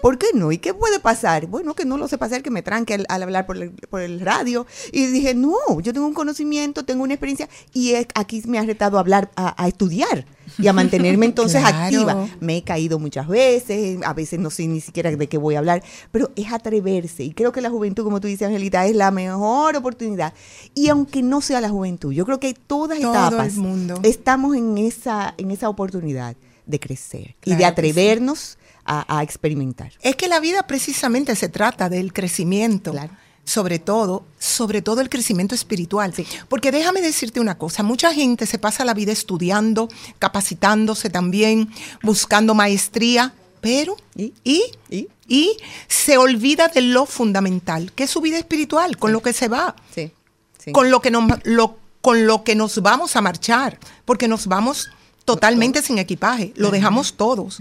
Speaker 4: ¿Por qué no? ¿Y qué puede pasar? Bueno, que no lo sé pasar, que me tranque al, al hablar por el, por el radio. Y dije, no, yo tengo un conocimiento, tengo una experiencia y es- aquí me ha retado a hablar, a, a estudiar y a mantenerme entonces
Speaker 5: Claro.
Speaker 4: activa. Me he caído muchas veces, a veces no sé ni siquiera de qué voy a hablar, pero es atreverse. Y creo que la juventud, como tú dices, Angelita, es la mejor oportunidad. Y aunque no sea la juventud, yo creo que todas
Speaker 5: Todo
Speaker 4: etapas
Speaker 5: el mundo.
Speaker 4: estamos en esa, en esa oportunidad de crecer y de atrevernos a, a experimentar.
Speaker 5: Es que la vida precisamente se trata del crecimiento.
Speaker 4: Claro.
Speaker 5: Sobre todo, sobre todo el crecimiento espiritual. Porque déjame decirte una cosa, mucha gente se pasa la vida estudiando, capacitándose también, buscando maestría, pero
Speaker 4: ¿Y?
Speaker 5: y,
Speaker 4: ¿Y?
Speaker 5: y se olvida de lo fundamental, que es su vida espiritual, con lo que se va.
Speaker 4: Sí,
Speaker 5: con lo que nos lo, con lo que nos vamos a marchar, porque nos vamos totalmente sin equipaje, lo dejamos todos.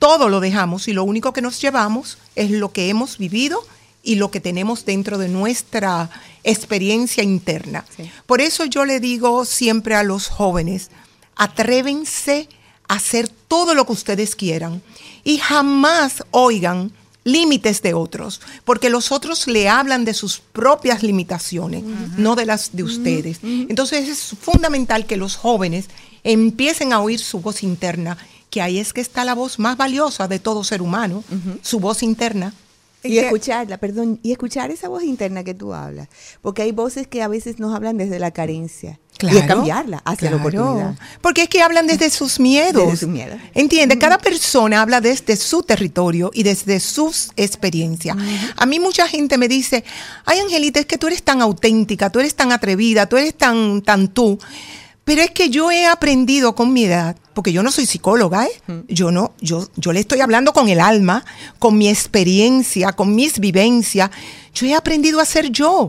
Speaker 5: Todo lo dejamos y lo único que nos llevamos es lo que hemos vivido y lo que tenemos dentro de nuestra experiencia interna.
Speaker 4: Sí.
Speaker 5: Por eso yo le digo siempre a los jóvenes, atrévense a hacer todo lo que ustedes quieran y jamás oigan límites de otros, porque los otros le hablan de sus propias limitaciones, no de las de ustedes. Entonces es fundamental que los jóvenes empiecen a oír su voz interna, que ahí es que está la voz más valiosa de todo ser humano, su voz interna.
Speaker 4: Y escucharla, perdón, y escuchar esa voz interna que tú hablas. Porque hay voces que a veces nos hablan desde la carencia. Y es cambiarla hacia la
Speaker 5: claro.
Speaker 4: oportunidad.
Speaker 5: Porque es que hablan desde sus miedos.
Speaker 4: Desde sus miedos.
Speaker 5: Entiende, cada persona habla desde su territorio y desde sus experiencias. A mí mucha gente me dice, ay Angelita, es que tú eres tan auténtica, tú eres tan atrevida, tú eres tan, tan tú. Pero es que yo he aprendido con mi edad, porque yo no soy psicóloga, ¿eh? Yo no, yo, yo le estoy hablando con el alma, con mi experiencia, con mis vivencias. Yo he aprendido a ser yo.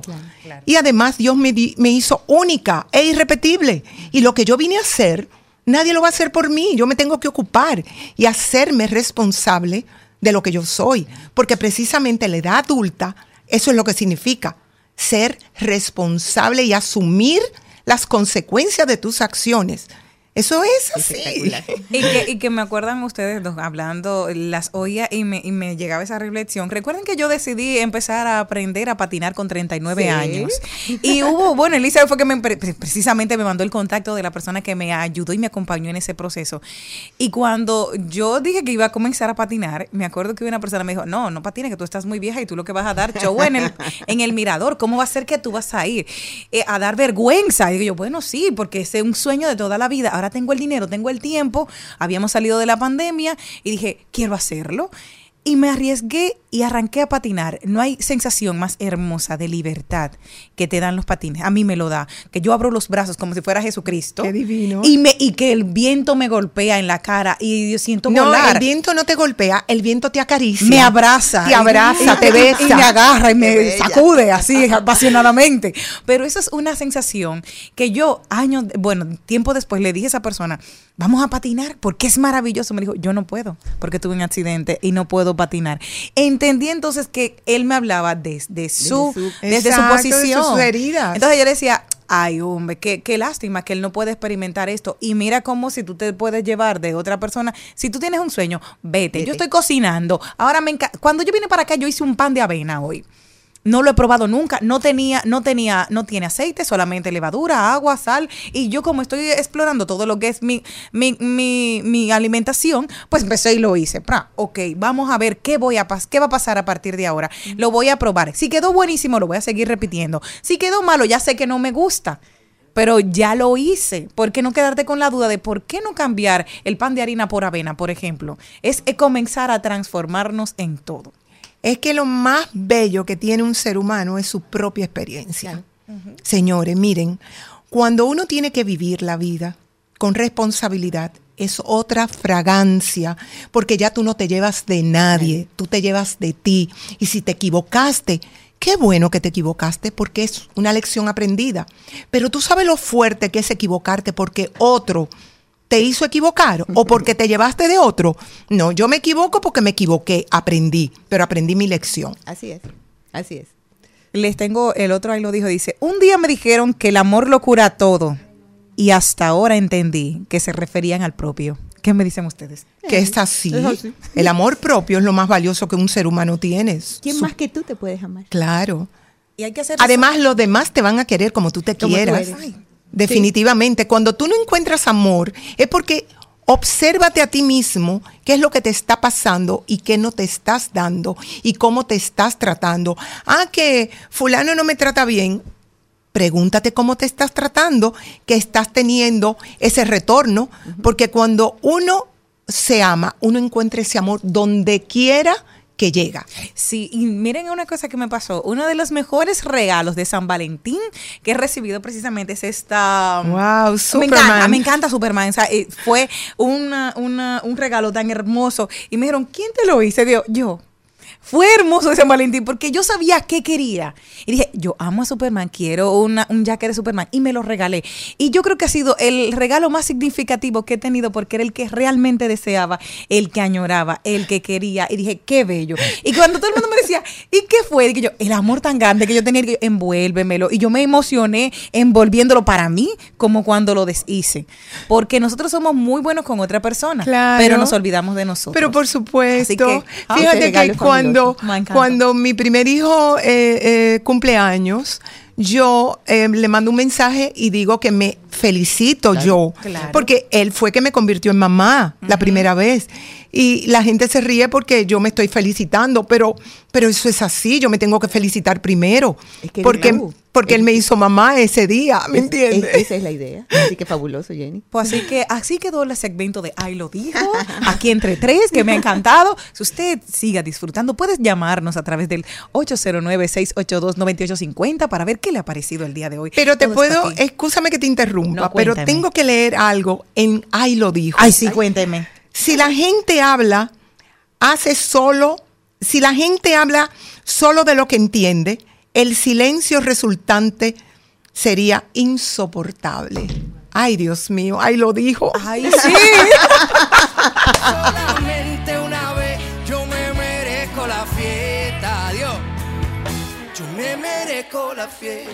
Speaker 5: Y además Dios me, di- me hizo única e irrepetible. Y lo que yo vine a hacer, nadie lo va a hacer por mí. Yo me tengo que ocupar y hacerme responsable de lo que yo soy. Porque precisamente la edad adulta, eso es lo que significa. Ser responsable y asumir las consecuencias de tus acciones. Eso es así.
Speaker 2: Y que, y que me acuerdan ustedes dos hablando, las oía y me, y me llegaba esa reflexión. Recuerden que yo decidí empezar a aprender a patinar con 39
Speaker 4: Sí.
Speaker 2: años. Y hubo, bueno, Elisa fue que me, pre- precisamente me mandó el contacto de la persona que me ayudó y me acompañó en ese proceso. Y cuando yo dije que iba a comenzar a patinar, me acuerdo que una persona me dijo, no, no patines, que tú estás muy vieja y tú lo que vas a dar show en el, en el mirador. ¿Cómo va a ser que tú vas a ir eh, a dar vergüenza? Y digo yo, bueno, sí, porque ese es un sueño de toda la vida. Ahora tengo el dinero, tengo el tiempo, habíamos salido de la pandemia y dije, quiero hacerlo. Y me arriesgué y arranqué a patinar. No hay sensación más hermosa de libertad que te dan los patines. A mí me lo da. Que yo abro los brazos como si fuera Jesucristo.
Speaker 5: Qué divino.
Speaker 2: Y, me, y que el viento me golpea en la cara y yo siento
Speaker 5: No,
Speaker 2: volar.
Speaker 5: el viento no te golpea, el viento te acaricia.
Speaker 2: me abraza.
Speaker 5: Te abraza,
Speaker 2: Y-
Speaker 5: te besa.
Speaker 2: Y me agarra y me sacude así apasionadamente. Pero eso es una sensación que yo, años, bueno, tiempo después le dije a esa persona, vamos a patinar porque es maravilloso. Me dijo, yo no puedo porque tuve un accidente y no puedo patinar. Entendí entonces que él me hablaba desde su,
Speaker 4: su-
Speaker 2: desde su
Speaker 5: de
Speaker 2: posición.
Speaker 5: sus heridas.
Speaker 2: Entonces yo le decía, ay, hombre, qué, qué lástima que él no puede experimentar esto. Y mira cómo si tú te puedes llevar de otra persona, si tú tienes un sueño, vete. Yo
Speaker 4: Vete.
Speaker 2: estoy cocinando. Ahora me encanta. Cuando yo vine para acá, yo hice un pan de avena hoy. No lo he probado nunca, no tenía, no tenía, no tiene aceite, solamente levadura, agua, sal. Y yo como estoy explorando todo lo que es mi, mi, mi, mi alimentación, pues empecé y lo hice. Pra, ok, vamos a ver qué voy a qué va a pasar a partir de ahora. Lo voy a probar. Si quedó buenísimo, lo voy a seguir repitiendo. Si quedó malo, ya sé que no me gusta. Pero ya lo hice. ¿Por qué no quedarte con la duda de por qué no cambiar el pan de harina por avena, por ejemplo? Es eh, comenzar a transformarnos en todo.
Speaker 5: Es que lo más bello que tiene un ser humano es su propia experiencia. Señores, miren, cuando uno tiene que vivir la vida con responsabilidad, es otra fragancia, porque ya tú no te llevas de nadie, tú te llevas de ti. Y si te equivocaste, qué bueno que te equivocaste, porque es una lección aprendida. Pero tú sabes lo fuerte que es equivocarte porque otro te hizo equivocar o porque te llevaste de otro. No, yo me equivoco porque me equivoqué, aprendí, pero aprendí mi lección.
Speaker 4: Así es, así es.
Speaker 2: Les tengo, el otro ahí lo dijo, dice, un día me dijeron que el amor lo cura todo y hasta ahora entendí que se referían al propio. ¿Qué me dicen ustedes?
Speaker 5: Que es así.
Speaker 4: es así.
Speaker 5: El amor propio es lo más valioso que un ser humano tiene.
Speaker 4: ¿Quién
Speaker 5: Su-
Speaker 4: más que tú te puedes amar?
Speaker 5: Claro.
Speaker 2: Y hay que hacer
Speaker 5: Además, los demás te van a querer como tú te
Speaker 4: Como
Speaker 5: quieras.
Speaker 2: Ay,
Speaker 5: Definitivamente. Cuando tú no encuentras amor, es porque obsérvate a ti mismo qué es lo que te está pasando y qué no te estás dando y cómo te estás tratando. Ah, que fulano no me trata bien. Pregúntate cómo te estás tratando, que estás teniendo ese retorno, porque cuando uno se ama, uno encuentra ese amor donde quiera que llega.
Speaker 2: Sí, y miren una cosa que me pasó. Uno de los mejores regalos de San Valentín que he recibido precisamente es esta...
Speaker 5: Wow,
Speaker 2: Me
Speaker 5: Superman.
Speaker 2: encanta, me encanta Superman. O sea, eh, fue una, una- un regalo tan hermoso. Y me dijeron, ¿quién te lo hice? Digo, yo. Fue hermoso de San Valentín porque yo sabía qué quería. Y dije, yo amo a Superman, quiero una- un jacket de Superman. Y me lo regalé. Y yo creo que ha sido el regalo más significativo que he tenido porque era el que realmente deseaba, el que añoraba, el que quería. Y dije, qué bello. Y cuando todo el mundo me decía, ¿y qué fue? Dije yo, el amor tan grande que yo tenía, que yo, envuélvemelo. Y yo me emocioné envolviéndolo para mí como cuando lo deshice. Porque nosotros somos muy buenos con otra persona,
Speaker 5: Claro.
Speaker 2: pero nos olvidamos de nosotros.
Speaker 5: Pero por supuesto.
Speaker 2: Así que, ah,
Speaker 5: Fíjate que
Speaker 4: es
Speaker 5: cuando, mi primer hijo eh, eh, cumple años, yo eh, le mando un mensaje y digo que me felicito yo,
Speaker 2: claro.
Speaker 5: porque él fue que me convirtió en mamá la primera vez. Y la gente se ríe porque yo me estoy felicitando, pero, pero eso es así, yo me tengo que felicitar primero,
Speaker 4: Es que
Speaker 5: porque,
Speaker 4: no.
Speaker 5: porque él me hizo mamá ese día, ¿me
Speaker 4: Es-
Speaker 5: entiendes?
Speaker 4: es- esa es la idea. Así que fabuloso, Jenny.
Speaker 2: Pues así que así quedó el segmento de Ay lo dijo, aquí entre tres, que me ha encantado. Si usted siga disfrutando, puedes llamarnos a través del 809-682-9850 para ver qué le ha parecido el día de hoy.
Speaker 5: Pero te
Speaker 2: Todo
Speaker 5: puedo, excúsame que te interrumpa,
Speaker 2: No,
Speaker 5: pero tengo que leer algo en Ay lo dijo.
Speaker 2: Ay, sí, cuénteme.
Speaker 5: Si la gente habla, hace solo, si la gente habla solo de lo que entiende, el silencio resultante sería insoportable. Ay, Dios mío, ay lo dijo.
Speaker 2: Ay, sí.
Speaker 6: Solamente una vez yo me merezco la fiesta, Dios. Yo me merezco la fiesta.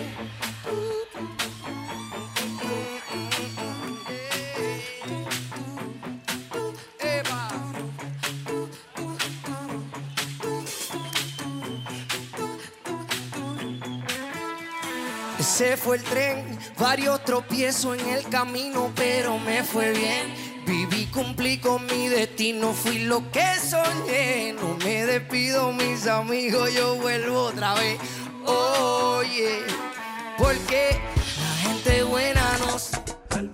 Speaker 6: Ese fue el tren, varios tropiezos en el camino, pero me fue bien. Viví, cumplí con mi destino, fui lo que soñé. No me despido, mis amigos, yo vuelvo otra vez. Oye, porque la gente buena nos.
Speaker 1: Al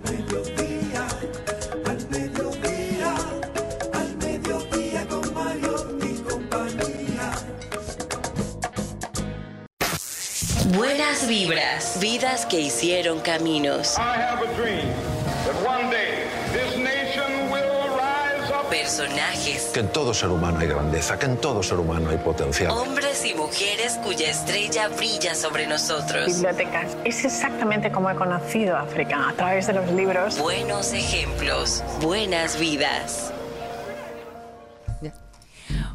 Speaker 10: Buenas vibras, vidas que hicieron caminos. Personajes,
Speaker 11: Que en todo ser humano hay grandeza, que en todo ser humano hay potencial.
Speaker 10: hombres y mujeres cuya estrella brilla sobre nosotros.
Speaker 12: bibliotecas. Es exactamente como he conocido África, a través de los libros.
Speaker 10: Buenos ejemplos, buenas vidas.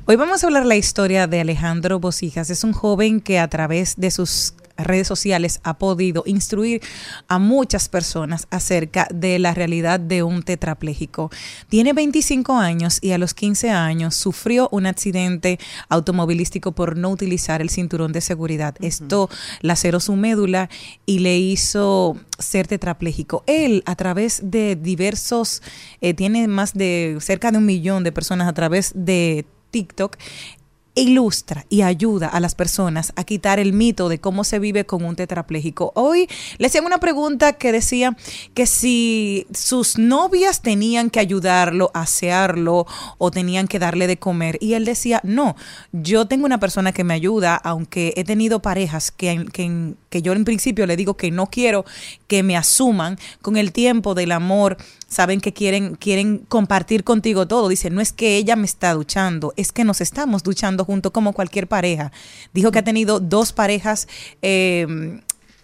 Speaker 2: Hoy vamos a hablar la historia de Alejandro Bocijas. Es un joven que a través de sus redes sociales ha podido instruir a muchas personas acerca de la realidad de un tetrapléjico. Tiene 25 años y a los 15 años sufrió un accidente automovilístico por no utilizar el cinturón de seguridad. Esto laceró su médula y le hizo ser tetrapléjico. Él, a través de diversos, eh, tiene más de cerca de un millón de personas a través de TikTok ilustra y ayuda a las personas a quitar el mito de cómo se vive con un tetrapléjico. Hoy le hacían una pregunta que decía que si sus novias tenían que ayudarlo, asearlo o tenían que darle de comer. Y él decía, no, yo tengo una persona que me ayuda, aunque he tenido parejas que, que, que yo en principio le digo que no quiero que me asuman con el tiempo del amor saben que quieren, quieren compartir contigo todo. Dice, no es que ella me está duchando, es que nos estamos duchando junto como cualquier pareja. Dijo que ha tenido dos parejas eh,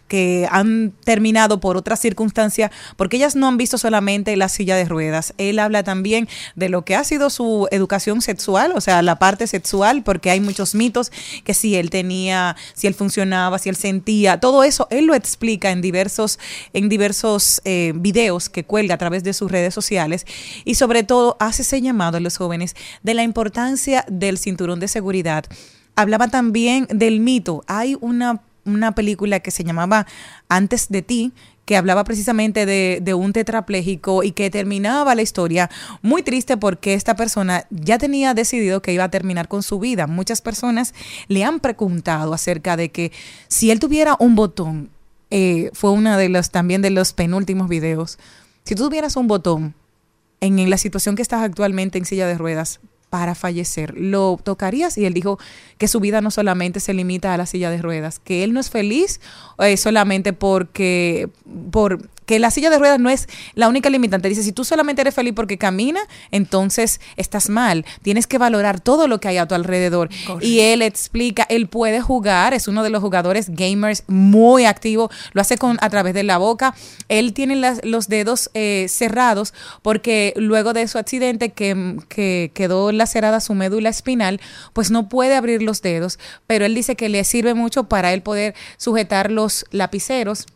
Speaker 2: que han terminado por otra circunstancia, porque ellas no han visto solamente la silla de ruedas. Él habla también de lo que ha sido su educación sexual, o sea, la parte sexual, porque hay muchos mitos que si él tenía, si él funcionaba, si él sentía, todo eso, él lo explica en diversos, en diversos eh, videos que cuelga a través de sus redes sociales y sobre todo hace ese llamado a los jóvenes de la importancia del cinturón de seguridad. Hablaba también del mito. Hay una una película que se llamaba Antes de ti, que hablaba precisamente de, un tetrapléjico y que terminaba la historia muy triste porque esta persona ya tenía decidido que iba a terminar con su vida. Muchas personas le han preguntado acerca de que si él tuviera un botón, eh, fue uno de los también de los penúltimos videos, si tú tuvieras un botón en, en la situación que estás actualmente en silla de ruedas, para fallecer. ¿Lo tocarías? Y él dijo que su vida no solamente se limita a la silla de ruedas, que él no es feliz eh, solamente porque, por, que la silla de ruedas no es la única limitante. Dice, si tú solamente eres feliz porque camina, entonces estás mal. Tienes que valorar todo lo que hay a tu alrededor. Correcto. Y él explica, él puede jugar, es uno de los jugadores gamers muy activo, lo hace con a través de la boca. Él tiene las, los dedos eh, cerrados porque luego de su accidente que, que quedó lacerada su médula espinal, pues no puede abrir los dedos, pero él dice que le sirve mucho para él poder sujetar los lapiceros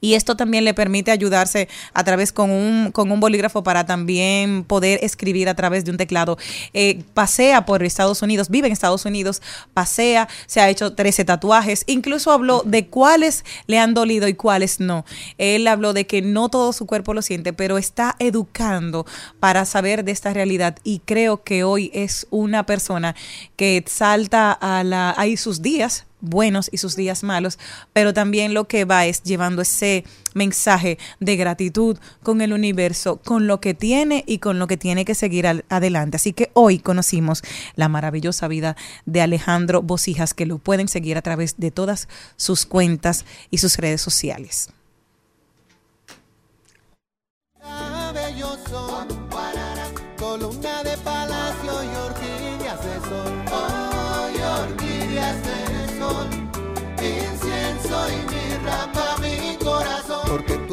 Speaker 2: Y esto también le permite ayudarse a través con un, con un bolígrafo para también poder escribir a través de un teclado. Eh, pasea por Estados Unidos, vive en Estados Unidos, pasea, se ha hecho 13 tatuajes, incluso habló de cuáles le han dolido y cuáles no. Él habló de que no todo su cuerpo lo siente, pero está educando para saber de esta realidad y creo que hoy es una persona que salta a la... hay sus días, buenos y sus días malos, pero también lo que va es llevando ese mensaje de gratitud con el universo, con lo que tiene y con lo que tiene que seguir al- adelante. Así que hoy conocimos la maravillosa vida de Alejandro Bocijas, que lo pueden seguir a través de todas sus cuentas y sus redes sociales.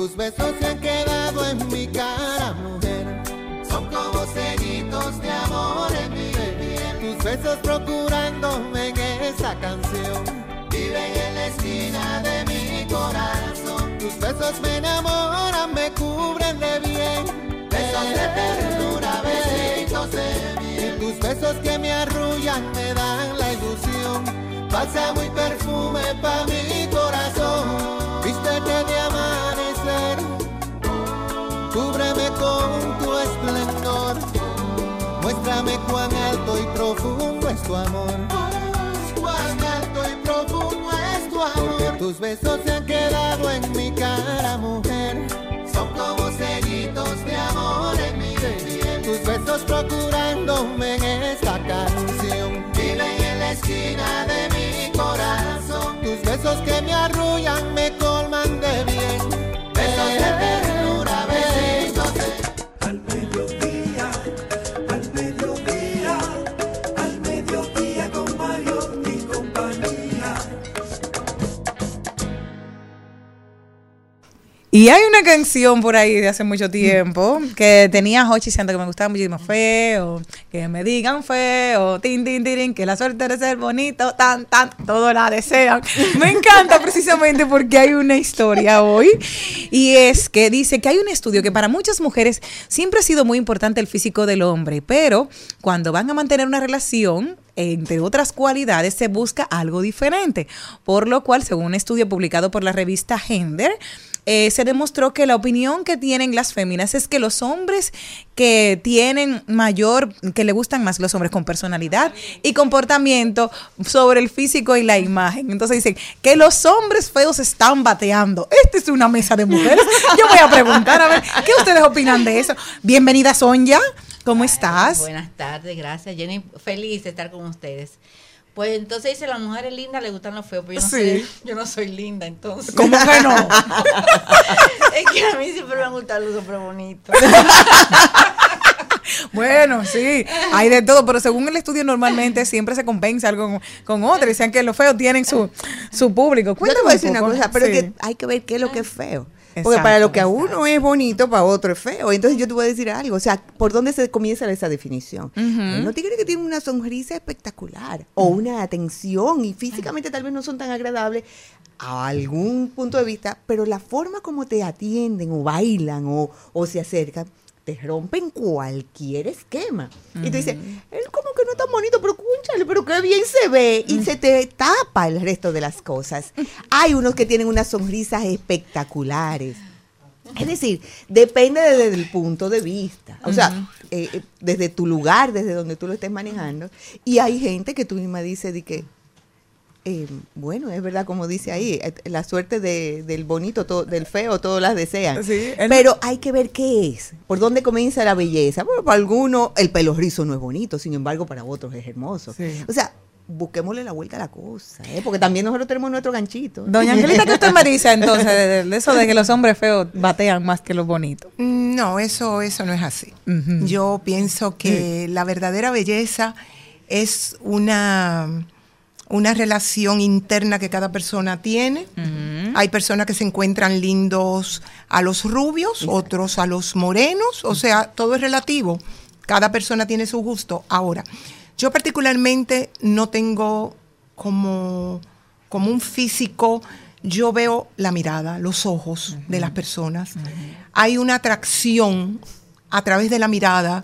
Speaker 3: Tus besos se han quedado en mi cara, mujer. Son como sellitos de amor en mi piel. Tus besos procurándome en esa canción. Viven en la esquina de mi corazón. Tus besos me enamoran, me cubren de bien. Besos de ternura, besitos de miel. Y tus besos que me arrullan me dan la ilusión. Bálsamo y perfume pa' mi corazón. Tus besos se han quedado en mi cara, mujer. Son como sellitos de amor en mi piel. Tus besos procurándome en esta canción. Viven en la esquina de mi corazón. Tus besos que me arrullan, me colman de bien.
Speaker 1: Y
Speaker 2: hay una canción por ahí de hace mucho tiempo que tenía Hochi diciendo que me gustaba muchísimo feo, que me digan feo, tin, tin, tin, que la suerte de ser bonito, tan, tan, todo la desean. Me encanta precisamente porque hay una historia hoy y es que dice que hay un estudio que para muchas mujeres siempre ha sido muy importante el físico del hombre, pero cuando van a mantener una relación, entre otras cualidades, se busca algo diferente. Por lo cual, según un estudio publicado por la revista Gender, eh, se demostró que la opinión que tienen las féminas es que los hombres que tienen mayor, que le gustan más los hombres con personalidad y comportamiento sobre el físico y la imagen. Entonces dicen que los hombres feos están bateando. Esta es una mesa de mujeres. Yo voy a preguntar a ver qué ustedes opinan de eso. Bienvenida Sonja. ¿Cómo estás?
Speaker 13: Buenas tardes, gracias Jenny. Feliz de estar con ustedes. Pues entonces dice, las mujeres lindas le gustan los feos, pero yo no,
Speaker 2: Sí.
Speaker 13: soy, yo no soy linda entonces.
Speaker 2: ¿Cómo que no?
Speaker 13: es que a mí siempre me han gustado los hombres bonitos.
Speaker 2: Bueno, sí, hay de todo, pero según el estudio normalmente siempre se compensa algo con, con otro. Dicen que los feos tienen su, su público.
Speaker 4: Yo te
Speaker 2: Cuéntame
Speaker 4: voy a
Speaker 2: un
Speaker 4: decir una cosa, pero
Speaker 2: Sí.
Speaker 4: que hay que ver qué es lo que es feo. Porque para lo que a uno es bonito, para otro es feo. Entonces yo te voy a decir algo. O sea, ¿por dónde se comienza esa definición? Hay unos tigres que tienen una sonrisa espectacular o una atención y físicamente tal vez no son tan agradables a algún punto de vista, pero la forma como te atienden o bailan o, o se acercan te rompen cualquier esquema. Y tú dices, él como que no es tan bonito, pero cúnchale, pero qué bien se ve. Y se te tapa el resto de las cosas. Hay unos que tienen unas sonrisas espectaculares. Es decir, depende desde el punto de vista. O sea, eh, eh, desde tu lugar, desde donde tú lo estés manejando. Y hay gente que tú misma dices de que, eh, bueno, es verdad como dice ahí, eh, la suerte de- del bonito, to- del feo, todos las desean.
Speaker 2: Sí,
Speaker 4: Pero hay que ver qué es, por dónde comienza la belleza. Bueno, para algunos el pelo rizo no es bonito, sin embargo para otros es hermoso.
Speaker 2: Sí.
Speaker 4: O sea, busquémosle la vuelta a la cosa, ¿eh? porque también nosotros tenemos nuestro ganchito.
Speaker 2: Doña Angelita, ¿qué usted me dice entonces de, eso de que los hombres feos batean más que los bonitos?
Speaker 5: No, eso, eso no es así. Yo pienso que la verdadera belleza es una, una relación interna que cada persona tiene. Hay personas que se encuentran lindos a los rubios, otros a los morenos, o sea, todo es relativo. Cada persona tiene su gusto. Ahora, yo particularmente no tengo como, como un físico yo veo la mirada, los ojos de las personas. Hay una atracción a través de la mirada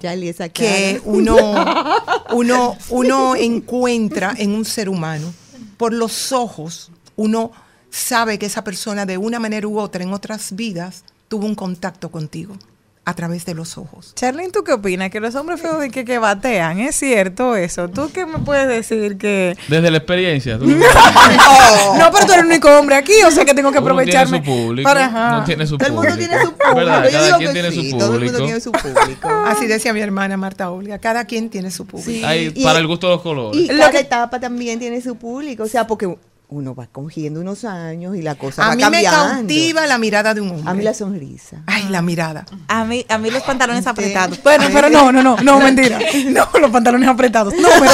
Speaker 5: que uno, uno, uno encuentra en un ser humano. Por los ojos, uno sabe que esa persona de una manera u otra en otras vidas tuvo un contacto contigo a través de los ojos.
Speaker 2: Charlene, ¿tú qué opinas? Que los hombres feos que, que batean, ¿es cierto eso? ¿Tú qué me puedes decir que...?
Speaker 14: Desde la experiencia. tú-
Speaker 2: no, pero tú eres el único hombre aquí, o sea que tengo que
Speaker 14: Uno
Speaker 2: aprovecharme.
Speaker 14: tiene su público,
Speaker 2: para- ajá.
Speaker 14: no tiene su
Speaker 4: Todo el mundo
Speaker 14: público.
Speaker 4: tiene su público.
Speaker 14: ¿Verdad?
Speaker 4: Yo
Speaker 14: Cada
Speaker 4: digo
Speaker 14: quien
Speaker 4: que
Speaker 14: tiene
Speaker 4: sí,
Speaker 14: su
Speaker 4: todo el mundo
Speaker 14: público.
Speaker 4: tiene su público.
Speaker 5: Así decía mi hermana Marta Olga, cada quien tiene su público.
Speaker 14: Hay
Speaker 4: Y-
Speaker 14: para el gusto de los colores.
Speaker 4: Y cada etapa también tiene su público, o sea, porque uno va cogiendo unos años y la cosa
Speaker 5: A
Speaker 4: va
Speaker 5: mí me cautiva la mirada de un hombre.
Speaker 4: A mí la sonrisa.
Speaker 5: Ay, la mirada.
Speaker 2: A mí, a mí los pantalones apretados. Bueno, pero no, no, no, no, mentira. No, los pantalones apretados. No, pero,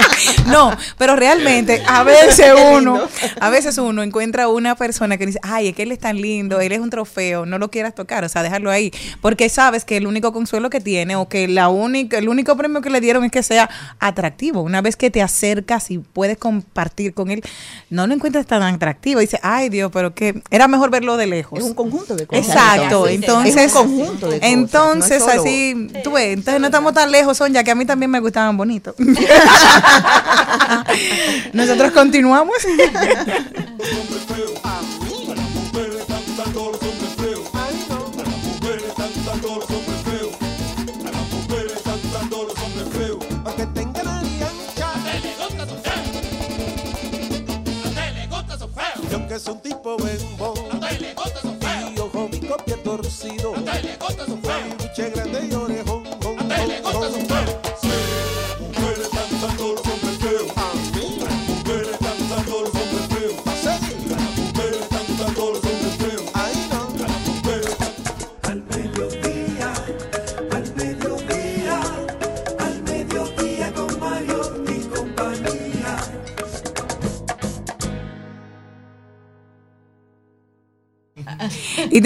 Speaker 2: no, pero realmente a veces uno, a veces uno encuentra una persona que dice, ay, es que él es tan lindo, él es un trofeo, no lo quieras tocar, o sea, déjalo ahí, porque sabes que el único consuelo que tiene o que la única, el único premio que le dieron es que sea atractivo. Una vez que te acercas y puedes compartir con él, no lo encuentras tan atractivo. Dice, ay Dios, pero que era mejor verlo de lejos.
Speaker 4: Es un conjunto de cosas.
Speaker 2: Exacto,
Speaker 4: Entonces,
Speaker 2: entonces,
Speaker 4: es un conjunto de cosas,
Speaker 2: entonces
Speaker 4: no es solo-
Speaker 2: así, tú ves, entonces no estamos tan lejos, son ya que a mí también me gustaban bonitos. Nosotros continuamos.
Speaker 3: Aunque tenga nariz ancha, y aunque es un tipo bembón, y ojo mi copia torcido,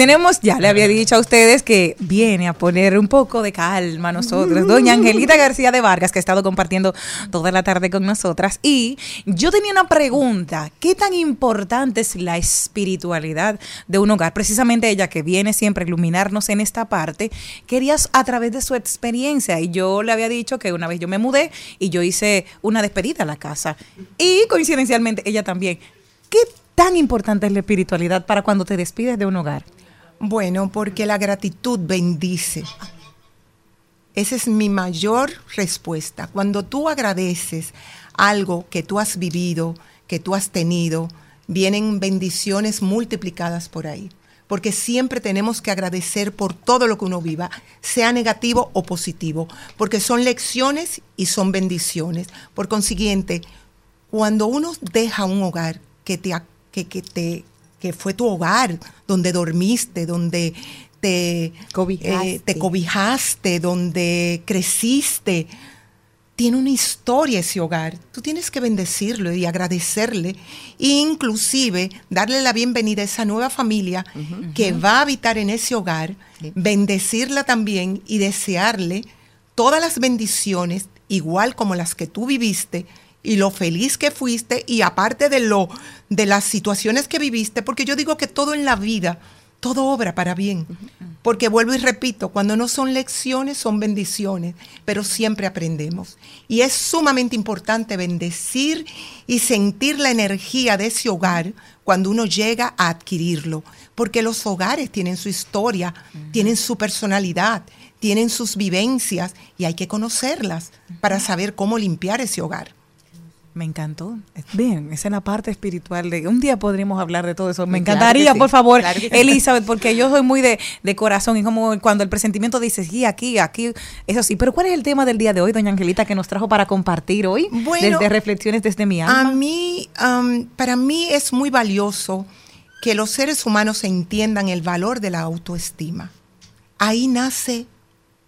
Speaker 2: tenemos, ya le había dicho a ustedes que viene a poner un poco de calma a nosotros. Doña Angelita García de Vargas, que ha estado compartiendo toda la tarde con nosotras. Y yo tenía una pregunta. ¿Qué tan importante es la espiritualidad de un hogar? Precisamente ella que viene siempre a iluminarnos en esta parte, querías a través de su experiencia. Y yo le había dicho que una vez yo me mudé y yo hice una despedida a la casa. Y coincidencialmente ella también. ¿Qué tan importante es la espiritualidad para cuando te despides de un hogar?
Speaker 5: Bueno, porque la gratitud bendice. Esa es mi mayor respuesta. Cuando tú agradeces algo que tú has vivido, que tú has tenido, vienen bendiciones multiplicadas por ahí. Porque siempre tenemos que agradecer por todo lo que uno viva, sea negativo o positivo, porque son lecciones y son bendiciones. Por consiguiente, cuando uno deja un hogar que te, que te que fue tu hogar, donde dormiste, donde te
Speaker 4: Cobijaste.
Speaker 5: eh, te cobijaste, donde creciste, tiene una historia ese hogar. Tú tienes que bendecirlo y agradecerle, e inclusive darle la bienvenida a esa nueva familia que va a habitar en ese hogar, bendecirla también y desearle todas las bendiciones, igual como las que tú viviste y lo feliz que fuiste y aparte de lo de las situaciones que viviste, porque yo digo que todo en la vida todo obra para bien. Porque vuelvo y repito, cuando no son lecciones, son bendiciones, pero siempre aprendemos. Y es sumamente importante bendecir y sentir la energía de ese hogar cuando uno llega a adquirirlo. Porque los hogares tienen su historia, tienen su personalidad, tienen sus vivencias y hay que conocerlas para saber cómo limpiar ese hogar.
Speaker 2: Me encantó. Bien, esa es la parte espiritual de un día podríamos hablar de todo eso. Me
Speaker 4: claro
Speaker 2: encantaría,
Speaker 4: sí,
Speaker 2: por favor,
Speaker 4: claro que sí.
Speaker 2: Elizabeth, porque yo soy muy de, de corazón y como cuando el presentimiento dice, sí, aquí, aquí, eso sí. Pero ¿cuál es el tema del día de hoy, doña Angelita, que nos trajo para compartir hoy?
Speaker 5: Bueno,
Speaker 2: desde reflexiones desde mi
Speaker 5: A
Speaker 2: alma.
Speaker 5: mí, am, para mí es muy valioso que los seres humanos entiendan el valor de la autoestima. Ahí nace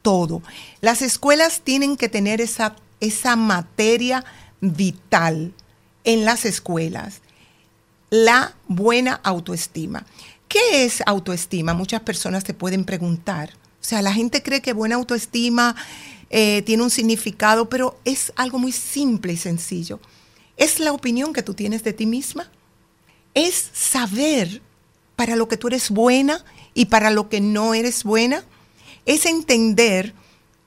Speaker 5: todo. Las escuelas tienen que tener esa, esa materia vital en las escuelas, la buena autoestima. ¿Qué es autoestima? Muchas personas te pueden preguntar. O sea, la gente cree que buena autoestima eh, tiene un significado, pero es algo muy simple y sencillo. Es la opinión que tú tienes de ti misma. es saber para lo que tú eres buena y para lo que no eres buena. Es entender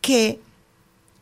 Speaker 5: que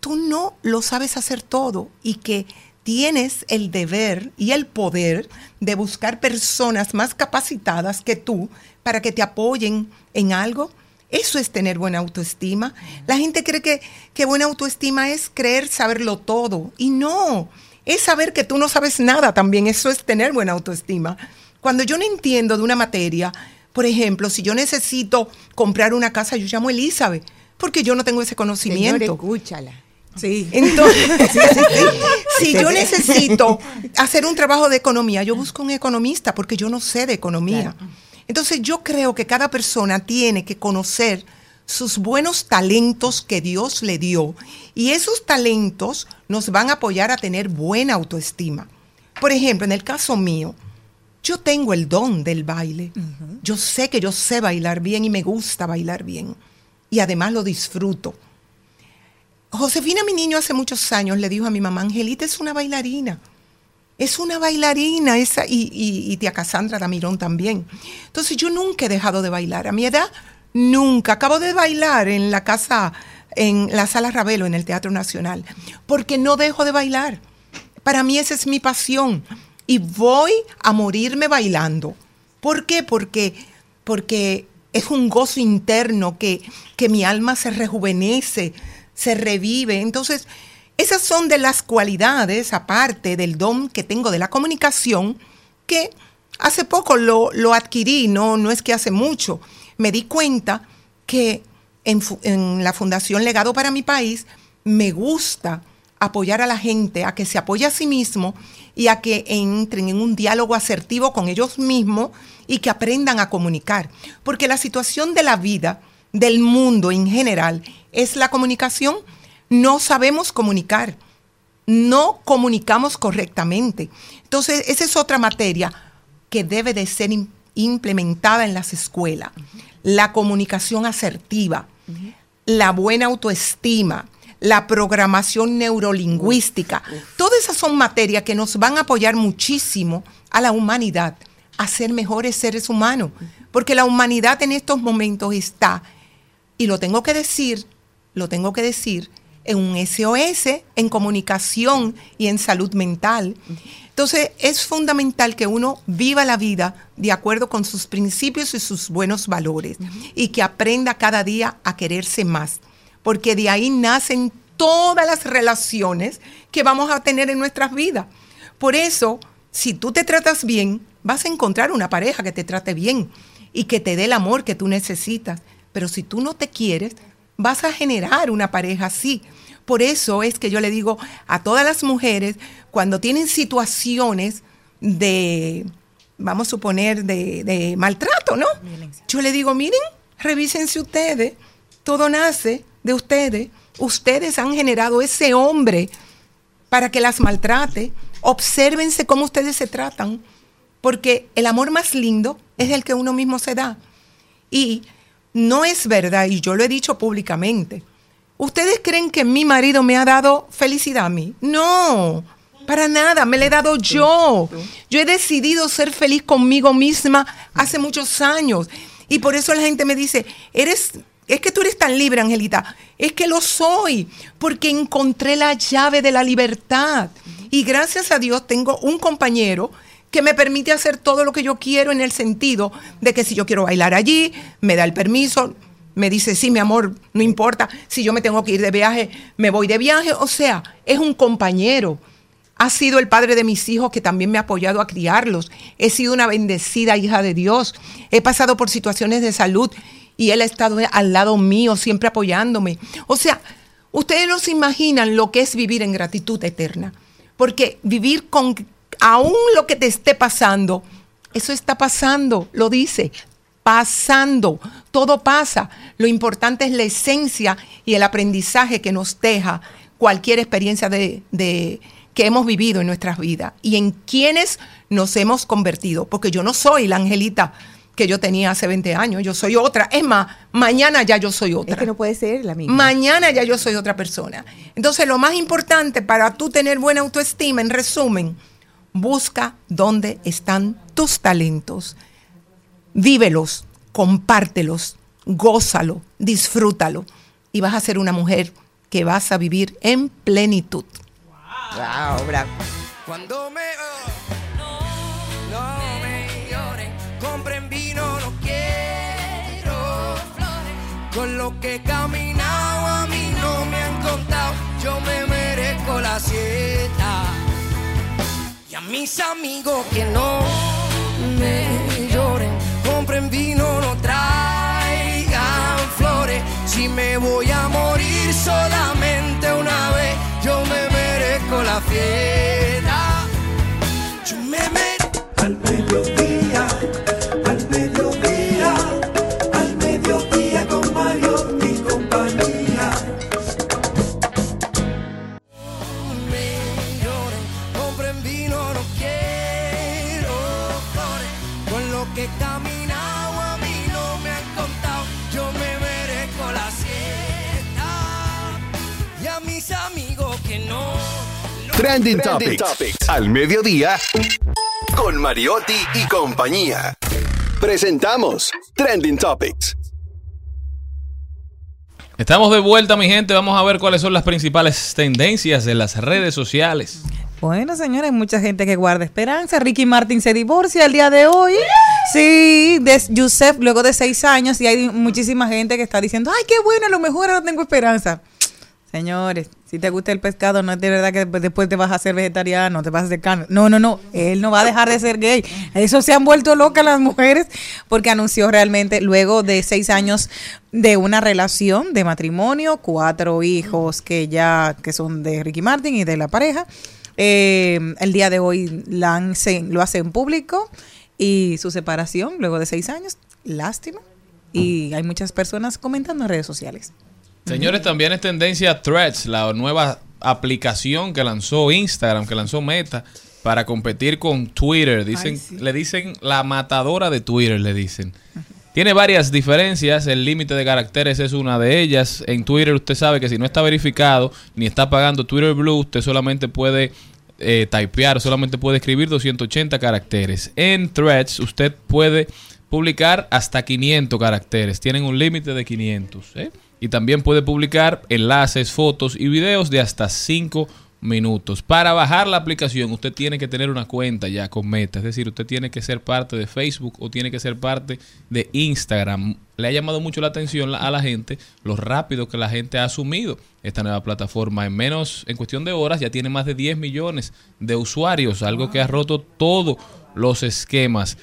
Speaker 5: tú no lo sabes hacer todo y que tienes el deber y el poder de buscar personas más capacitadas que tú para que te apoyen en algo. Eso es tener buena autoestima. La gente cree que, que buena autoestima es creer saberlo todo. Y no, es saber que tú no sabes nada también. Eso es tener buena autoestima. Cuando yo no entiendo de una materia, por ejemplo, si yo necesito comprar una casa, yo llamo a Elizabeth, porque yo no tengo ese conocimiento.
Speaker 4: Señor, escúchala.
Speaker 5: Sí. Entonces, si yo necesito hacer un trabajo de economía, yo busco un economista porque yo no sé de economía. Entonces, yo creo que cada persona tiene que conocer sus buenos talentos que Dios le dio y esos talentos nos van a apoyar a tener buena autoestima. Por ejemplo, en el caso mío, yo tengo el don del baile. Yo sé que yo sé bailar bien y me gusta bailar bien. Y además lo disfruto. Josefina, mi niño, hace muchos años le dijo a mi mamá, Angelita es una bailarina. Es una bailarina, esa, y, y, y tía Cassandra Damirón también. Entonces yo nunca he dejado de bailar. A mi edad, nunca. Acabo de bailar en la casa, en la sala Ravelo, en el Teatro Nacional, porque no dejo de bailar. Para mí esa es mi pasión. Y voy a morirme bailando. ¿Por qué? Porque, porque es un gozo interno que, que mi alma se rejuvenece, se revive. Entonces, esas son de las cualidades, aparte del don que tengo de la comunicación, que hace poco lo, lo adquirí, no, no es que hace mucho. Me di cuenta que en, en, la Fundación Legado para mi País me gusta apoyar a la gente a que se apoye a sí mismo y a que entren en un diálogo asertivo con ellos mismos y que aprendan a comunicar. Porque la situación de la vida, del mundo en general, es la comunicación. No sabemos comunicar, no comunicamos correctamente. Entonces, esa es otra materia que debe de ser implementada en las escuelas. La comunicación asertiva, la buena autoestima, la programación neurolingüística. Todas esas son materias que nos van a apoyar muchísimo a la humanidad a ser mejores seres humanos. Porque la humanidad en estos momentos está, y lo tengo que decir, lo tengo que decir, en un SOS, en comunicación y en salud mental. Entonces es fundamental que uno viva la vida de acuerdo con sus principios y sus buenos valores y que aprenda cada día a quererse más, porque de ahí nacen todas las relaciones que vamos a tener en nuestras vidas. Por eso, si tú te tratas bien, vas a encontrar una pareja que te trate bien y que te dé el amor que tú necesitas. Pero si tú no te quieres, vas a generar una pareja así. Por eso es que yo le digo a todas las mujeres, cuando tienen situaciones de, vamos a suponer, de, de maltrato, ¿no? Violencia. Yo le digo, miren, revísense ustedes, todo nace de ustedes. Ustedes han generado ese hombre para que las maltrate. Obsérvense cómo ustedes se tratan, porque el amor más lindo es el que uno mismo se da. Y no es verdad, y yo lo he dicho públicamente, ¿Ustedes creen que mi marido me ha dado felicidad a mí? No, para nada, me la he dado yo. Yo he decidido ser feliz conmigo misma hace muchos años. Y por eso la gente me dice, eres, es que tú eres tan libre, Angelita. Es que lo soy, porque encontré la llave de la libertad. Y gracias a Dios tengo un compañero que me permite hacer todo lo que yo quiero en el sentido de que si yo quiero bailar allí, me da el permiso, me dice, sí, mi amor, no importa, si yo me tengo que ir de viaje, me voy de viaje. O sea, es un compañero. Ha sido el padre de mis hijos que también me ha apoyado a criarlos. He sido una bendecida hija de Dios. He pasado por situaciones de salud y él ha estado al lado mío, siempre apoyándome. O sea, ustedes no se imaginan lo que es vivir en gratitud eterna. Porque vivir con aún lo que te esté pasando, eso está pasando, lo dice, pasando. Todo pasa. Lo importante es la esencia y el aprendizaje que nos deja cualquier experiencia de, de, que hemos vivido en nuestras vidas y en quienes nos hemos convertido. Porque yo no soy la angelita que yo tenía hace 20 años, yo soy otra. Es más, mañana ya yo soy otra.
Speaker 4: Es que no puede ser la misma.
Speaker 5: Mañana ya yo soy otra persona. Entonces, lo más importante para tú tener buena autoestima, en resumen, Busca dónde están tus talentos. Vívelos, compártelos, gózalo, disfrútalo. Y vas a ser una mujer que vas a vivir en plenitud.
Speaker 4: Wow, bravo.
Speaker 6: Cuando me oh, no me lloren, compren vino, no quiero flores. Con lo que he caminado a mí no me han contado, yo me merezco la siesta. Mis amigos que no me lloren, compren vino, no traigan flores. Si me voy a morir
Speaker 7: Trending, Topics. Al mediodía con Mariotti y compañía. Presentamos Trending Topics.
Speaker 14: Estamos de vuelta, mi gente. Vamos a ver cuáles son las principales tendencias de las redes sociales.
Speaker 2: Bueno, señores, hay mucha gente que guarda esperanza. Ricky Martin se divorcia el día de hoy. Sí, de Yusef luego de seis años y hay muchísima gente que está diciendo, ay, qué bueno, a lo mejor ahora tengo esperanza. Señores, si te gusta el pescado, no es de verdad que después- te vas a hacer vegetariano, te vas a hacer carne. No, no, no, él no va a dejar de ser gay. Eso se han vuelto locas las mujeres porque anunció realmente luego de seis años de una relación de matrimonio, cuatro hijos que ya que son de Ricky Martin y de la pareja. Eh, el día de hoy la han- lo hace en público y su separación luego de seis años, lástima. Y hay muchas personas comentando en redes sociales.
Speaker 14: Señores, también es tendencia Threads, la nueva aplicación que lanzó Instagram, que lanzó Meta para competir con Twitter. Dicen, le dicen la matadora de Twitter, le dicen. Tiene varias diferencias, el límite de caracteres es una de ellas. En Twitter usted sabe que si no está verificado ni está pagando Twitter Blue, usted solamente puede eh, typear, solamente puede escribir 280 caracteres. En Threads usted puede publicar hasta 500 caracteres, tienen un límite de 500. ¿eh? Y también puede publicar enlaces, fotos y videos de hasta 5 minutos. Para bajar la aplicación usted tiene que tener una cuenta ya con Meta, es decir, usted tiene que ser parte de Facebook o tiene que ser parte de Instagram. Le ha llamado mucho la atención a la gente lo rápido que la gente ha asumido esta nueva plataforma. En menos, en cuestión de horas, ya tiene más de 10 millones de usuarios, algo que ha roto todos los esquemas.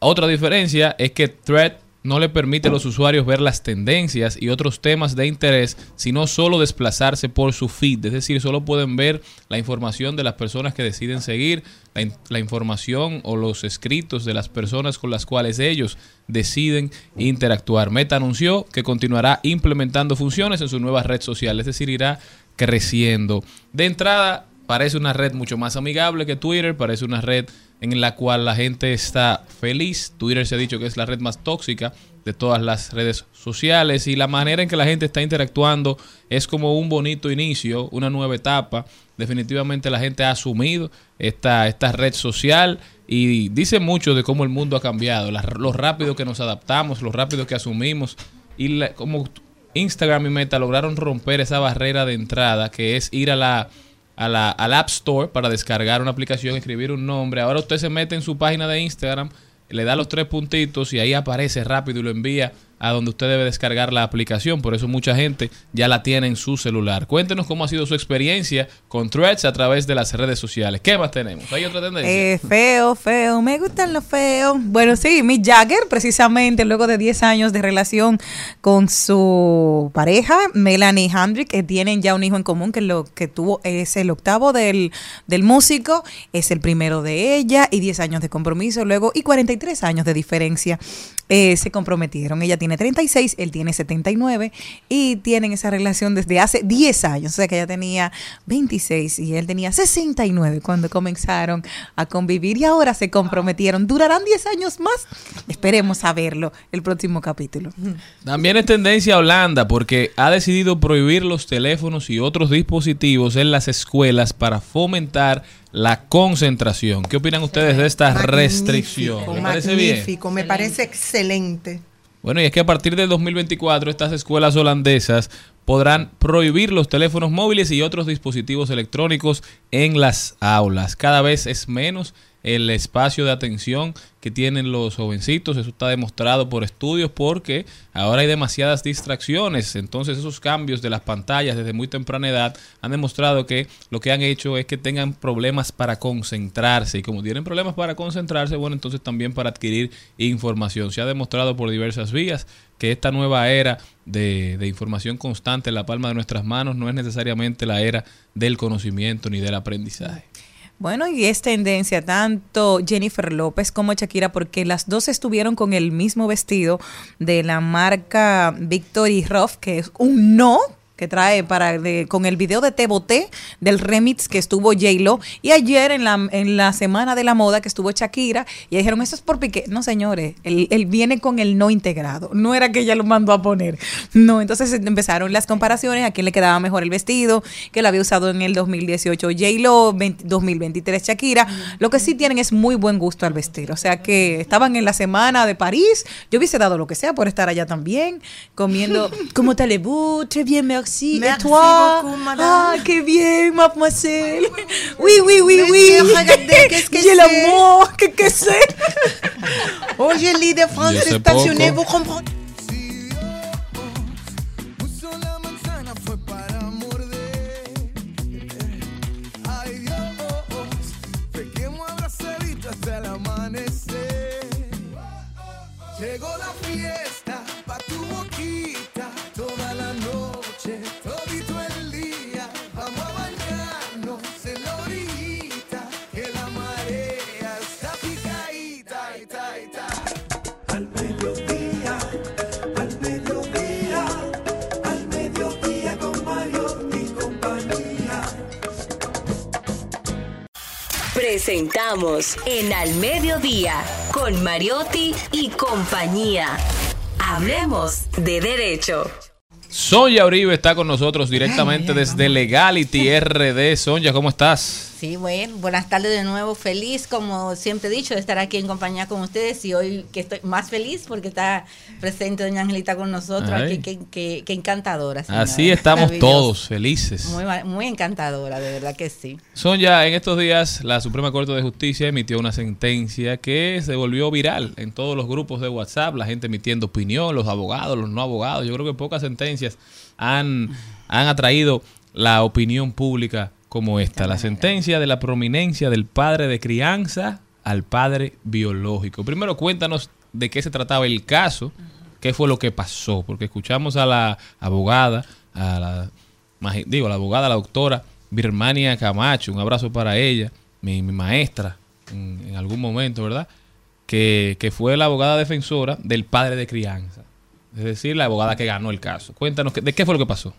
Speaker 14: Otra diferencia es que Thread no le permite a los usuarios ver las tendencias y otros temas de interés, sino solo desplazarse por su feed. Es decir, solo pueden ver la información de las personas que deciden seguir, la, in- la información o los escritos de las personas con las cuales ellos deciden interactuar. Meta anunció que continuará implementando funciones en su nueva red social, es decir, irá creciendo. De entrada, parece una red mucho más amigable que Twitter, parece una red en la cual la gente está feliz. Twitter se ha dicho que es la red más tóxica de todas las redes sociales y la manera en que la gente está interactuando es como un bonito inicio, una nueva etapa. Definitivamente la gente ha asumido esta, esta red social y dice mucho de cómo el mundo ha cambiado, la- lo rápido que nos adaptamos, lo rápido que asumimos y la- como Instagram y Meta lograron romper esa barrera de entrada que es ir a la, a la, al App Store para descargar una aplicación, escribir un nombre. Ahora usted se mete en su página de Instagram, le da los tres puntitos y ahí aparece rápido y lo envía a donde usted debe descargar la aplicación. Por eso mucha gente ya la tiene en su celular. Cuéntenos cómo ha sido su experiencia con Threads a través de las redes sociales. ¿Qué más tenemos? ¿Hay otra tendencia?
Speaker 2: Eh, feo, feo, me gustan los feos. Bueno, sí, Mick Jagger, precisamente luego de 10 años de relación con su pareja, Melanie Hendrick, que tienen ya un hijo en común, que lo que tuvo es el octavo del, del músico, es el primero de ella, y 10 años de compromiso luego, y 43 años de diferencia. eh, se comprometieron. Ella tiene tiene 36, él tiene 79 y tienen esa relación desde hace 10 años. O sea que ella tenía 26 y él tenía 69 cuando comenzaron a convivir y ahora se comprometieron. ¿Durarán 10 años más? Esperemos saberlo el próximo capítulo.
Speaker 14: También es tendencia a Holanda porque ha decidido prohibir los teléfonos y otros dispositivos en las escuelas para fomentar la concentración. ¿Qué opinan ustedes de esta restricción? ¿Les parece bien?
Speaker 5: Magnífico, me parece excelente.
Speaker 14: Bueno, y es que a partir del 2024 estas escuelas holandesas podrán prohibir los teléfonos móviles y otros dispositivos electrónicos en las aulas. Cada vez es menos el espacio de atención que tienen los jovencitos. Eso está demostrado por estudios porque ahora hay demasiadas distracciones. Entonces esos cambios de las pantallas desde muy temprana edad han demostrado que lo que han hecho es que tengan problemas para concentrarse. Y como tienen problemas para concentrarse, bueno, entonces también para adquirir información. Se ha demostrado por diversas vías que esta nueva era de, de información constante en la palma de nuestras manos no es necesariamente la era del conocimiento ni del aprendizaje.
Speaker 2: Bueno, y es tendencia tanto Jennifer López como Shakira porque las dos estuvieron con el mismo vestido de la marca Victory Ruff, que es un no que trae para de- con el video de Te Boté del remix que estuvo J-Lo y ayer en la, en la semana de la moda que estuvo Shakira y dijeron eso es por Piqué no señores él, él viene con el no integrado no era que ella lo mandó a poner no entonces empezaron las comparaciones a quién le quedaba mejor el vestido que lo había usado en el 2018 J-Lo 20 2023 Shakira lo que sí tienen es muy buen gusto al vestir o sea que estaban en la semana de París yo hubiese dado lo que sea por estar allá también comiendo como talebou très bien merci. toi? Ah, que bien, ma demoiselle. Oui, oui, oui,
Speaker 5: oui.
Speaker 2: oui.
Speaker 5: Regardez, qu'est-ce que c'est J'ai
Speaker 2: l'amour, qu'est-ce que c'est?
Speaker 5: Oh, je lis
Speaker 14: des
Speaker 5: Français
Speaker 14: passionnés,
Speaker 5: vous comprenez?
Speaker 6: La fiesta.
Speaker 10: Presentamos en Al Mediodía con Mariotti y compañía. Hablemos de derecho.
Speaker 14: Sonia Uribe está con nosotros directamente desde Legality RD. Sonia, ¿cómo estás?
Speaker 13: Sí, bueno, buenas tardes de nuevo. Feliz, como siempre he dicho, de estar aquí en compañía con ustedes y hoy que estoy más feliz porque está presente doña Angelita con nosotros
Speaker 14: Ay.
Speaker 13: aquí. Qué encantadora. señora.
Speaker 14: Así estamos todos felices.
Speaker 13: Muy, muy encantadora, de verdad que sí.
Speaker 14: Sonia, en estos días la Suprema Corte de Justicia emitió una sentencia que se volvió viral en todos los grupos de WhatsApp, la gente emitiendo opinión, los abogados, los no abogados. Yo creo que pocas sentencias han, han atraído la opinión pública como esta. La sentencia de la prominencia del padre de crianza al padre biológico. Primero cuéntanos de qué se trataba el caso, qué fue lo que pasó, porque escuchamos a la abogada, a la digo, la abogada, la doctora Birmania Camacho, un abrazo para ella, mi, mi maestra en, en algún momento, ¿verdad? Que, que fue la abogada defensora del padre de crianza. Es decir, la abogada que ganó el caso. Cuéntanos, ¿qué- ¿de qué fue lo que pasó?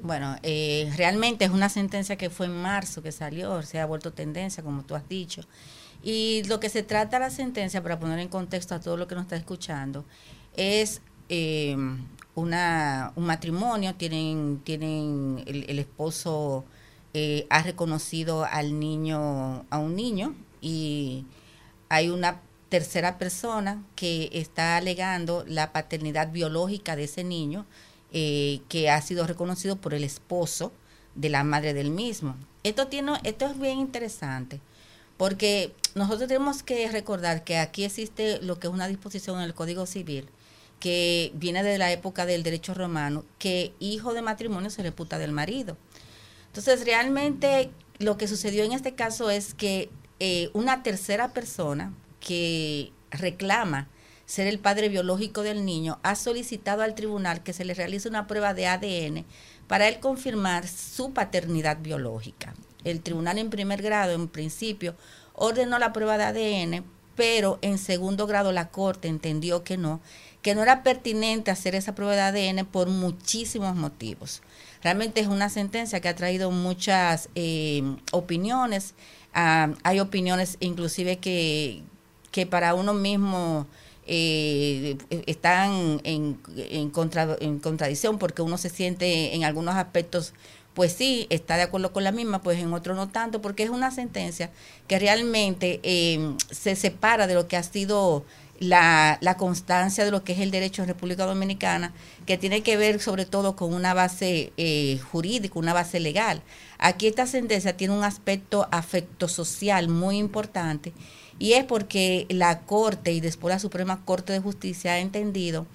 Speaker 13: Bueno, eh, realmente es una sentencia que fue en marzo que salió, se ha vuelto tendencia, como tú has dicho. Y lo que se trata la sentencia, para poner en contexto a todo lo que nos está escuchando, es eh, una, un matrimonio, tienen, tienen el, el esposo eh, ha reconocido al niño, a un niño, y hay una tercera persona que está alegando la paternidad biológica de ese niño, eh, que ha sido reconocido por el esposo de la madre del mismo. Esto, tiene, esto es bien interesante, porque nosotros tenemos que recordar que aquí existe lo que es una disposición en el Código Civil, que viene de la época del derecho romano, que hijo de matrimonio se reputa del marido. Entonces, realmente lo que sucedió en este caso es que eh, una tercera persona que reclama ser el padre biológico del niño ha solicitado al tribunal que se le realice una prueba de ADN para él confirmar su paternidad biológica. El tribunal en primer grado, en principio, ordenó la prueba de ADN pero en segundo grado la Corte entendió que no, que no era pertinente hacer esa prueba de ADN por muchísimos motivos. Realmente es una sentencia que ha traído muchas eh, opiniones. Ah, hay opiniones inclusive que, que para uno mismo eh, están en, en, contra, en contradicción porque uno se siente en algunos aspectos pues sí, está de acuerdo con la misma, pues en otro no tanto, porque es una sentencia que realmente eh, se separa de lo que ha sido la, la, constancia de lo que es el derecho en República Dominicana, que tiene que ver sobre todo con una base eh, jurídica, una base legal. Aquí esta sentencia tiene un aspecto afecto social muy importante y es porque la Corte y después la Suprema Corte de Justicia ha entendido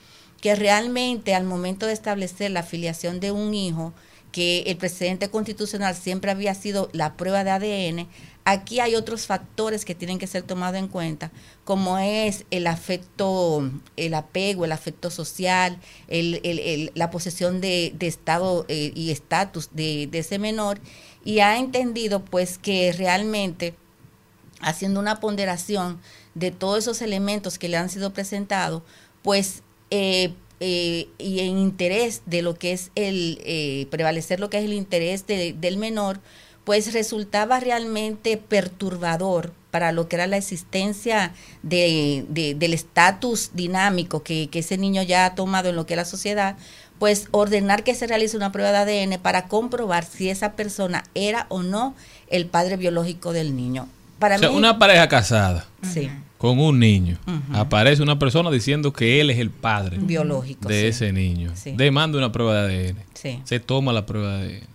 Speaker 13: que realmente al momento de establecer la afiliación de un hijo, que el presidente constitucional siempre había sido la prueba de ADN, aquí hay otros factores que tienen que ser tomados en cuenta, como es el afecto, el apego, el afecto social, el, la posesión de, de estado eh, y estatus de, de ese menor, y ha entendido pues que realmente haciendo una ponderación de todos esos elementos que le han sido presentados, pues eh, eh, y en interés de lo que es el eh, prevalecer lo que es el interés de, del menor, pues resultaba realmente perturbador para lo que era la existencia de, de, del estatus dinámico que, que, ese niño ya ha tomado en lo que es la sociedad, pues ordenar que se realice una prueba de ADN para comprobar si esa persona era o no el padre biológico del niño. Para
Speaker 14: o sea,
Speaker 13: mí,
Speaker 14: una pareja casada.
Speaker 13: Sí
Speaker 14: con un niño, uh -huh. aparece una persona diciendo que él es el padre
Speaker 13: biológico
Speaker 14: de
Speaker 13: sí.
Speaker 14: ese niño.
Speaker 13: Sí.
Speaker 14: Demanda una prueba de ADN.
Speaker 13: Sí.
Speaker 14: Se toma la prueba de ADN.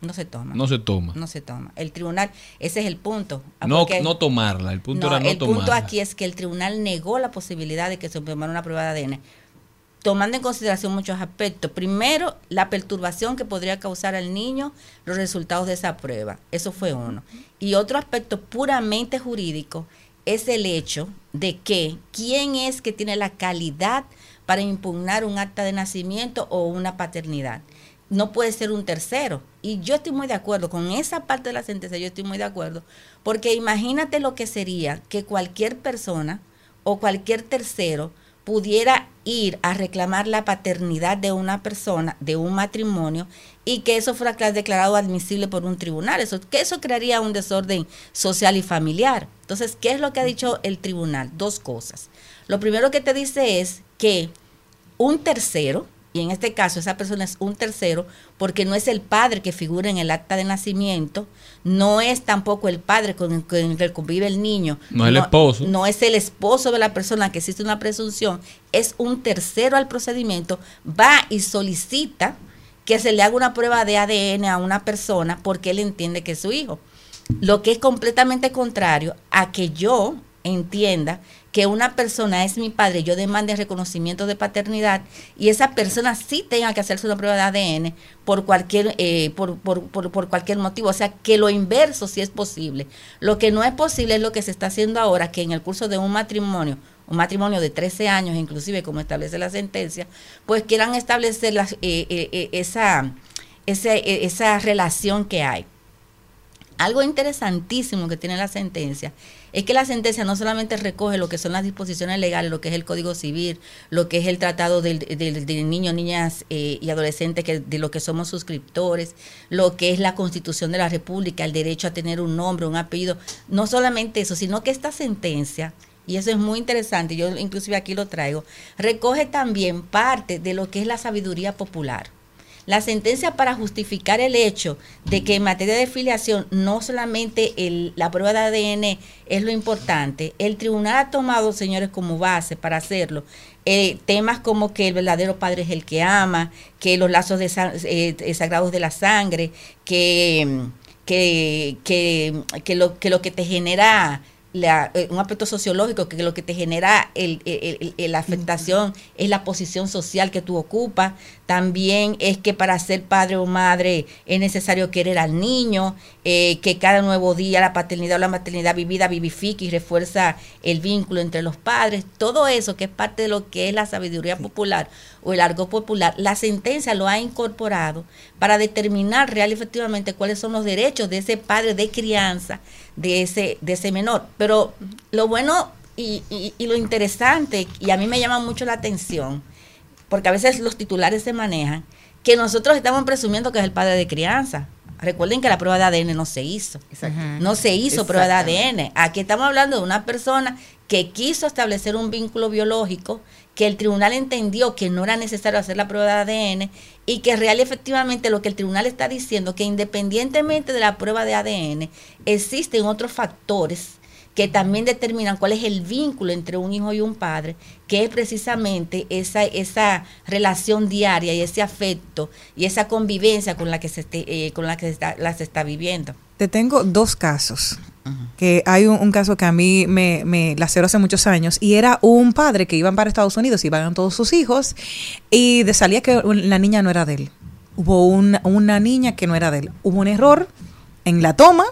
Speaker 13: No se toma.
Speaker 14: No se toma.
Speaker 13: No se toma. El tribunal, ese es el punto.
Speaker 14: No, no tomarla. El punto
Speaker 13: no,
Speaker 14: era no
Speaker 13: el
Speaker 14: tomarla.
Speaker 13: El punto aquí es que el tribunal negó la posibilidad de que se tomara una prueba de ADN, tomando en consideración muchos aspectos. Primero, la perturbación que podría causar al niño los resultados de esa prueba. Eso fue uno. Y otro aspecto puramente jurídico es el hecho de que quién es que tiene la calidad para impugnar un acta de nacimiento o una paternidad. No puede ser un tercero. Y yo estoy muy de acuerdo con esa parte de la sentencia, yo estoy muy de acuerdo, porque imagínate lo que sería que cualquier persona o cualquier tercero pudiera ir a reclamar la paternidad de una persona, de un matrimonio, y que eso fuera declarado admisible por un tribunal. Eso, que eso crearía un desorden social y familiar. Entonces, ¿qué es lo que ha dicho el tribunal? Dos cosas. Lo primero que te dice es que un tercero, y en este caso esa persona es un tercero, porque no es el padre que figura en el acta de nacimiento, no es tampoco el padre con el, con el que convive el niño.
Speaker 14: No es el esposo.
Speaker 13: No es el esposo de la persona que existe una presunción, es un tercero al procedimiento, va y solicita que se le haga una prueba de ADN a una persona porque él entiende que es su hijo. Lo que es completamente contrario a que yo entienda que una persona es mi padre, yo demande reconocimiento de paternidad y esa persona sí tenga que hacerse una prueba de ADN por cualquier, eh, por, por, por, cualquier motivo. O sea, que lo inverso sí es posible. Lo que no es posible es lo que se está haciendo ahora, que en el curso de un matrimonio, un matrimonio de 13 años, inclusive como establece la sentencia, pues quieran establecer eh, eh, esa, esa, esa relación que hay. Algo interesantísimo que tiene la sentencia es que la sentencia no solamente recoge lo que son las disposiciones legales, lo que es el Código Civil, lo que es el Tratado de, de, de niños, niñas eh, y adolescentes, que, de lo que somos suscriptores, lo que es la Constitución de la República, el derecho a tener un nombre, un apellido. No solamente eso, sino que esta sentencia, y eso es muy interesante, yo inclusive aquí lo traigo, recoge también parte de lo que es la sabiduría popular la sentencia para justificar el hecho de que en materia de filiación no solamente la prueba de ADN es lo importante, el tribunal ha tomado, señores, como base para hacerlo eh, temas como que el verdadero padre es el que ama, que los lazos de, eh, sagrados de la sangre, que, lo, que te genera la, eh, un aspecto sociológico que lo que te genera la afectación es la posición social que tú ocupas. También es que para ser padre o madre es necesario querer al niño, eh, que cada nuevo día la paternidad o la maternidad vivida vivifica y refuerza el vínculo entre los padres. Todo eso que es parte de lo que es la sabiduría popular o el argot popular, la sentencia lo ha incorporado para determinar real y efectivamente cuáles son los derechos de ese padre de crianza de ese, de ese menor. Pero lo bueno y, y- y lo interesante, y a mí me llama mucho la atención, porque a veces los titulares se manejan, que nosotros estamos presumiendo que es el padre de crianza. Recuerden que la prueba de ADN no se hizo. No se hizo prueba de ADN. Aquí estamos hablando de una persona que quiso establecer un vínculo biológico, que el tribunal entendió que no era necesario hacer la prueba de ADN y que real y efectivamente lo que el tribunal está diciendo, que independientemente de la prueba de ADN, existen otros factores que también determinan cuál es el vínculo entre un hijo y un padre, que es precisamente esa, esa relación diaria y ese afecto y esa convivencia con la que se, esté- eh, con la que se está, la se está viviendo.
Speaker 2: Te tengo dos casos. Que hay un, un caso que a mí me, me laceró hace muchos años y era un padre que iban para Estados Unidos, iban todos sus hijos y de salía que la niña no era de él. Hubo una, una niña que no era de él. Hubo un error en la toma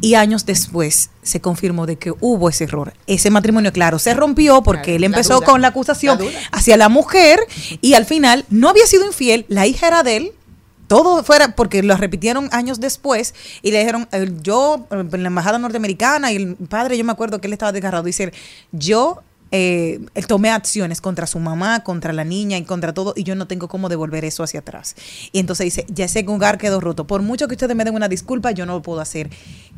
Speaker 2: y años después se confirmó de que hubo ese error. Ese matrimonio, claro, se rompió porque él
Speaker 4: la
Speaker 2: empezó
Speaker 4: duda,
Speaker 2: con la acusación
Speaker 4: la
Speaker 2: hacia la mujer y al final no había sido infiel, la hija era de él, todo fuera porque lo repitieron años después y le dijeron yo en la embajada norteamericana y el padre yo me acuerdo que él estaba desgarrado dice yo eh, él tomé acciones contra su mamá contra la niña y contra todo y yo no tengo cómo devolver eso hacia atrás y entonces dice ya ese lugar quedó roto. Por mucho que ustedes me den una disculpa yo no lo puedo hacer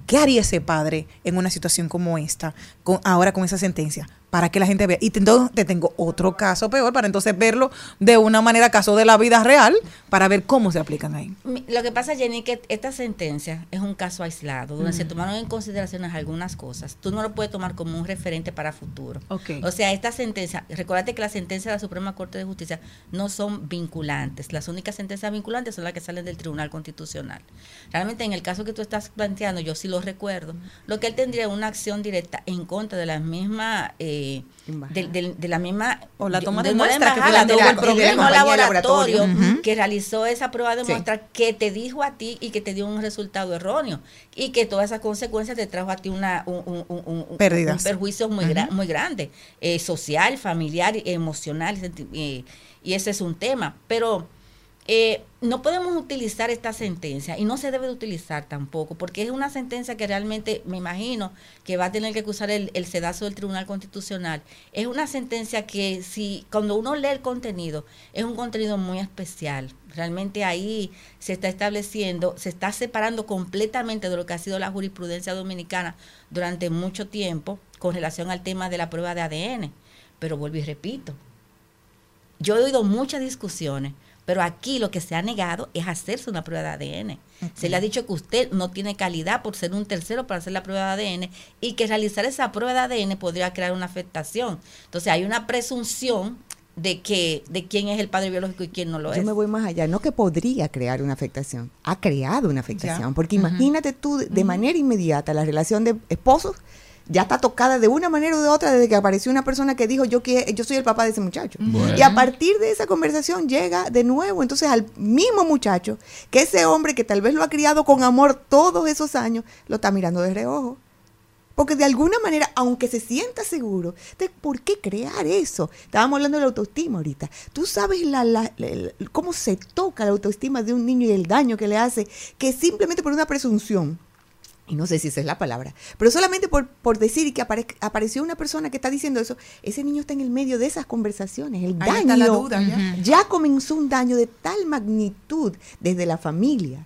Speaker 2: ¿qué haría ese padre en una situación como esta con, ahora con esa sentencia? Para que la gente vea. Y te, entonces te tengo otro caso peor para entonces verlo de una manera, caso de la vida real, para ver cómo se aplican ahí.
Speaker 13: Lo que pasa, Jenny, que esta sentencia es un caso aislado, donde
Speaker 2: Mm.
Speaker 13: se tomaron en consideración algunas cosas. Tú no lo puedes tomar como un referente para futuro.
Speaker 2: Ok.
Speaker 13: O sea, esta sentencia, recuérdate que las sentencias de la Suprema Corte de Justicia no son vinculantes. Las únicas sentencias vinculantes son las que salen del Tribunal Constitucional. Realmente, en el caso que tú estás planteando, yo sí lo recuerdo, lo que él tendría es una acción directa en contra de la misma... eh, de, de- de la misma
Speaker 2: O la toma de muestra, que
Speaker 13: la-
Speaker 2: el
Speaker 13: del mismo laboratorio que realizó esa prueba de
Speaker 2: Sí.
Speaker 13: muestra que te dijo a ti y que te dio un resultado erróneo y que todas esas consecuencias te trajo a ti una un, un- un- un- un-
Speaker 2: Pérdidas.
Speaker 13: un perjuicio muy, gra- muy grande eh, social familiar emocional eh, y ese es un tema. Pero eh, no podemos utilizar esta sentencia y no se debe de utilizar tampoco porque es una sentencia que realmente me imagino que va a tener que usar el, el sedazo del Tribunal Constitucional. Es una sentencia que si cuando uno lee el contenido es un contenido muy especial. Realmente ahí se está estableciendo, se está separando completamente de lo que ha sido la jurisprudencia dominicana durante mucho tiempo con relación al tema de la prueba de ADN. Pero vuelvo y repito, yo he oído muchas discusiones, pero aquí lo que se ha negado es hacerse una prueba de ADN. Se le ha dicho que usted no tiene calidad por ser un tercero para hacer la prueba de ADN y que realizar esa prueba de ADN podría crear una afectación. Entonces hay una presunción de que de quién es el padre biológico y quién no lo
Speaker 4: Yo
Speaker 13: es.
Speaker 4: me voy más allá, no que podría crear una afectación, ha creado una afectación,
Speaker 13: Ya.
Speaker 4: porque imagínate tú de manera inmediata la relación de esposos ya está tocada de una manera u de otra desde que apareció una persona que dijo yo que yo soy el papá de ese muchacho.
Speaker 15: Bueno.
Speaker 4: Y a partir de esa conversación llega de nuevo entonces al mismo muchacho, que ese hombre que tal vez lo ha criado con amor todos esos años, lo está mirando de reojo. Porque de alguna manera, aunque se sienta seguro, de ¿por qué crear eso? Estábamos hablando de la autoestima ahorita. Tú sabes la- la- cómo se toca la autoestima de un niño y el daño que le hace, que simplemente por una presunción, y no sé si esa es la palabra, pero solamente por, por decir que apare- apareció una persona que está diciendo eso, ese niño está en el medio de esas conversaciones. El
Speaker 5: Ahí
Speaker 4: daño
Speaker 5: está la duda, ya.
Speaker 4: ya comenzó un daño de tal magnitud desde la familia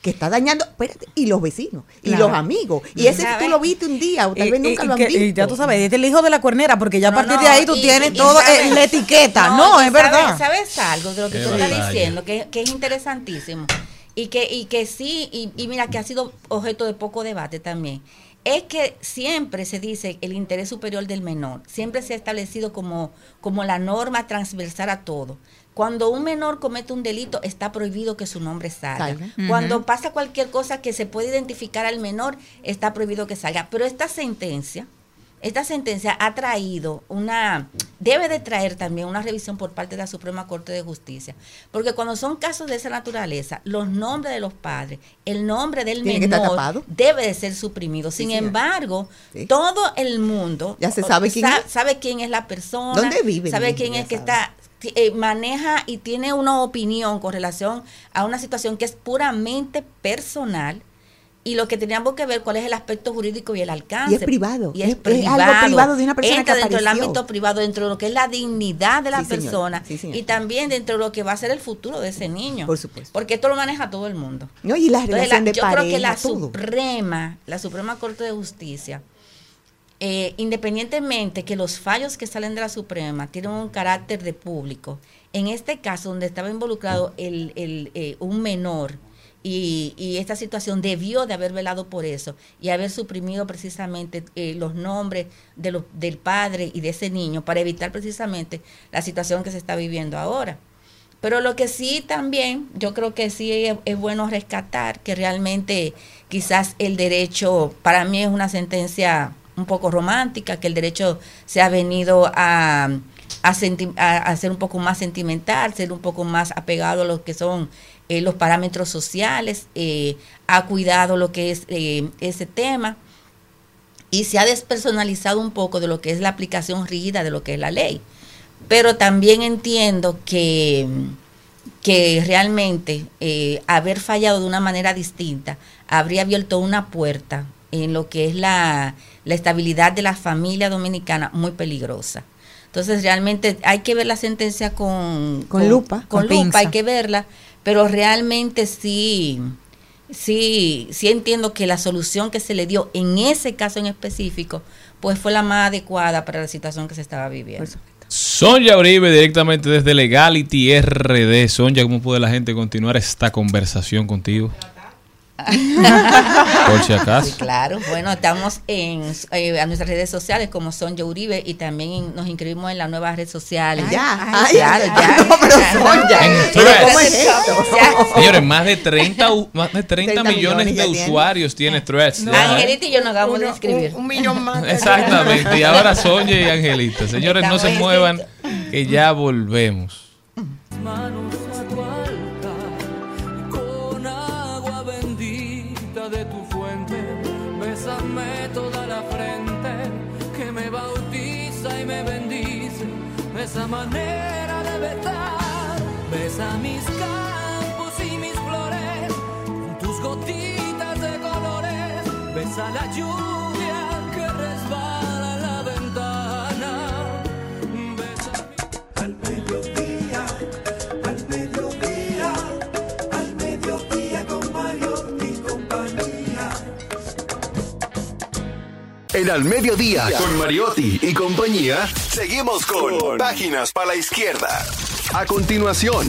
Speaker 4: que está dañando, espérate, y los vecinos, y
Speaker 2: Claro.
Speaker 4: los amigos, y ese que tú lo viste un día, o tal
Speaker 2: Y-
Speaker 4: vez
Speaker 2: y-
Speaker 4: nunca
Speaker 2: y
Speaker 4: lo han
Speaker 2: que-
Speaker 4: visto.
Speaker 2: y ya tú sabes, es el hijo de la cuernera, porque ya a
Speaker 13: No,
Speaker 2: partir
Speaker 13: no,
Speaker 2: de ahí tú
Speaker 13: y-
Speaker 2: tienes todo
Speaker 13: sabes-
Speaker 2: en la etiqueta. No, es
Speaker 13: sabes-
Speaker 2: verdad.
Speaker 13: ¿Sabes algo de lo que
Speaker 2: Qué
Speaker 13: tú estás diciendo? Que, que es interesantísimo. Y que, y que sí, y, y mira que ha sido objeto de poco debate también. Es que siempre se dice el interés superior del menor. Siempre se ha establecido como, como la norma transversal a todo. Cuando un menor comete un delito, está prohibido que su nombre salga.
Speaker 4: Salga.
Speaker 13: Cuando pasa cualquier cosa que se puede identificar al menor, está prohibido que salga. Pero esta sentencia, esta sentencia ha traído una, debe de traer también una revisión por parte de la Suprema Corte de Justicia, porque cuando son casos de esa naturaleza, los nombres de los padres, el nombre del menor debe de ser suprimido. Sin
Speaker 4: Sí,
Speaker 13: embargo,
Speaker 4: Sí.
Speaker 13: todo el mundo
Speaker 4: Ya se sabe quién es.
Speaker 13: sabe quién es la persona,
Speaker 4: ¿Dónde vive?
Speaker 13: sabe quién es que
Speaker 4: sabe.
Speaker 13: está eh, maneja y tiene una opinión con relación a una situación que es puramente personal y lo que teníamos que ver cuál es el aspecto jurídico y el alcance.
Speaker 4: Y es privado,
Speaker 13: Y es,
Speaker 4: es- es
Speaker 13: privado.
Speaker 4: algo privado de una persona
Speaker 13: Entra
Speaker 4: que
Speaker 13: dentro del ámbito privado, dentro de lo que es la dignidad de la
Speaker 4: Sí,
Speaker 13: persona
Speaker 4: Sí,
Speaker 13: y también dentro de lo que va a ser el futuro de ese niño.
Speaker 4: Por supuesto.
Speaker 13: Porque esto lo maneja todo el mundo.
Speaker 4: No, y la
Speaker 13: Entonces,
Speaker 4: relación de
Speaker 13: yo creo que la
Speaker 4: todo.
Speaker 13: Suprema, la Suprema Corte de Justicia, eh, independientemente que los fallos que salen de la Suprema tienen un carácter de público, en este caso donde estaba involucrado el, el, eh, un menor y, y esta situación debió de haber velado por eso y haber suprimido precisamente eh, los nombres de los, del padre y de ese niño para evitar precisamente la situación que se está viviendo ahora. Pero lo que sí también, yo creo que sí es, es bueno rescatar que realmente quizás el derecho, para mí es una sentencia un poco romántica, que el derecho se ha venido a, a, a- ser un poco más sentimental, ser un poco más apegado a lo que son eh, los parámetros sociales, eh, ha cuidado lo que es eh, ese tema y se ha despersonalizado un poco de lo que es la aplicación rígida de lo que es la ley. Pero también entiendo que, que realmente eh, haber fallado de una manera distinta habría abierto una puerta en lo que es la, la estabilidad de la familia dominicana muy peligrosa. Entonces realmente hay que ver la sentencia con,
Speaker 4: Con lupa,
Speaker 13: con,
Speaker 4: con
Speaker 13: lupa,
Speaker 4: pinza.
Speaker 13: hay que verla, pero realmente sí, sí, sí entiendo que la solución que se le dio en ese caso en específico, pues fue la más adecuada para la situación que se estaba viviendo.
Speaker 14: Sonja Uribe directamente desde Legality RD. Sonja, ¿cómo puede la gente continuar esta conversación contigo? Por si acaso.
Speaker 13: Sí, claro, bueno, estamos en eh, a nuestras redes sociales como Sonja Uribe y también nos inscribimos en la nueva red social.
Speaker 4: ya,
Speaker 13: Ay,
Speaker 4: ay,
Speaker 13: claro,
Speaker 4: ay,
Speaker 13: ya.
Speaker 4: no, pero Sonja,
Speaker 14: En
Speaker 4: pero
Speaker 14: Threads.
Speaker 4: ¿cómo es esto?
Speaker 13: Ya.
Speaker 14: Señores, más de 30, u- más de 30,
Speaker 4: 30
Speaker 14: millones
Speaker 4: millones
Speaker 14: de
Speaker 4: ya tiene.
Speaker 14: usuarios tiene Threads. ya, ¿eh?
Speaker 13: Angelita y yo nos acabamos de
Speaker 5: Uno-
Speaker 13: inscribir.
Speaker 5: un, un millón más.
Speaker 14: Exactamente. Y ahora Sonja y Angelita. Señores, no se muevan, que ya volvemos.
Speaker 1: manos a esa manera de besar, besa mis campos y mis flores, con tus gotitas de colores, besa la lluvia
Speaker 7: En Al Mediodía, con Mariotti y compañía, seguimos con Páginas para la Izquierda. A continuación,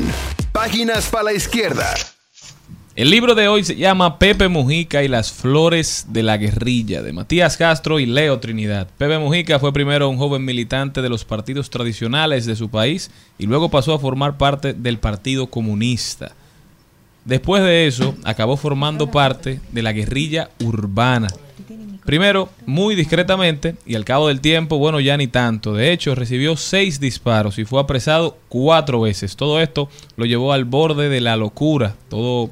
Speaker 7: Páginas para la Izquierda.
Speaker 14: El libro de hoy se llama Pepe Mujica y las flores de la guerrilla, de Matías Castro y Leo Trinidad. Pepe Mujica fue primero un joven militante de los partidos tradicionales de su país y luego pasó a formar parte del Partido Comunista. Después de eso, acabó formando parte de la guerrilla urbana. Primero, muy discretamente, y al cabo del tiempo, bueno, ya ni tanto. De hecho, recibió seis disparos y fue apresado cuatro veces. Todo esto lo llevó al borde de la locura. Todo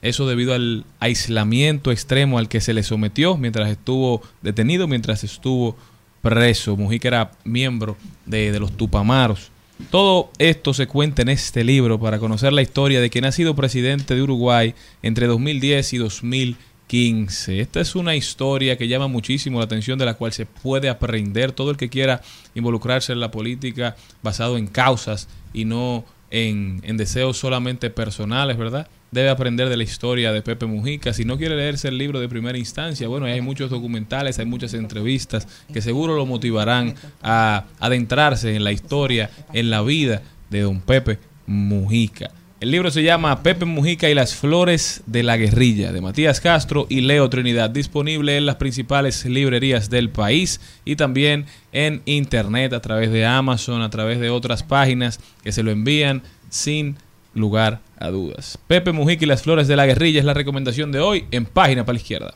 Speaker 14: eso debido al aislamiento extremo al que se le sometió mientras estuvo detenido, mientras estuvo preso. Mujica era miembro de, los Tupamaros. Todo esto se cuenta en este libro para conocer la historia de quien ha sido presidente de Uruguay entre 2010 y 2015. Esta es una historia que llama muchísimo la atención, de la cual se puede aprender todo el que quiera involucrarse en la política basado en causas y no en, en deseos solamente personales, ¿verdad? Debe aprender de la historia de Pepe Mujica. Si no quiere leerse el libro de primera instancia, bueno, hay muchos documentales, hay muchas entrevistas que seguro lo motivarán a adentrarse en la historia, en la vida de don Pepe Mujica. El libro se llama Pepe Mujica y las flores de la guerrilla de Matías Castro y Leo Trinidad, disponible en las principales librerías del país y también en internet a través de Amazon, a través de otras páginas que se lo envían sin lugar a dudas. Pepe Mujica y las flores de la guerrilla es la recomendación de hoy en Página para la Izquierda.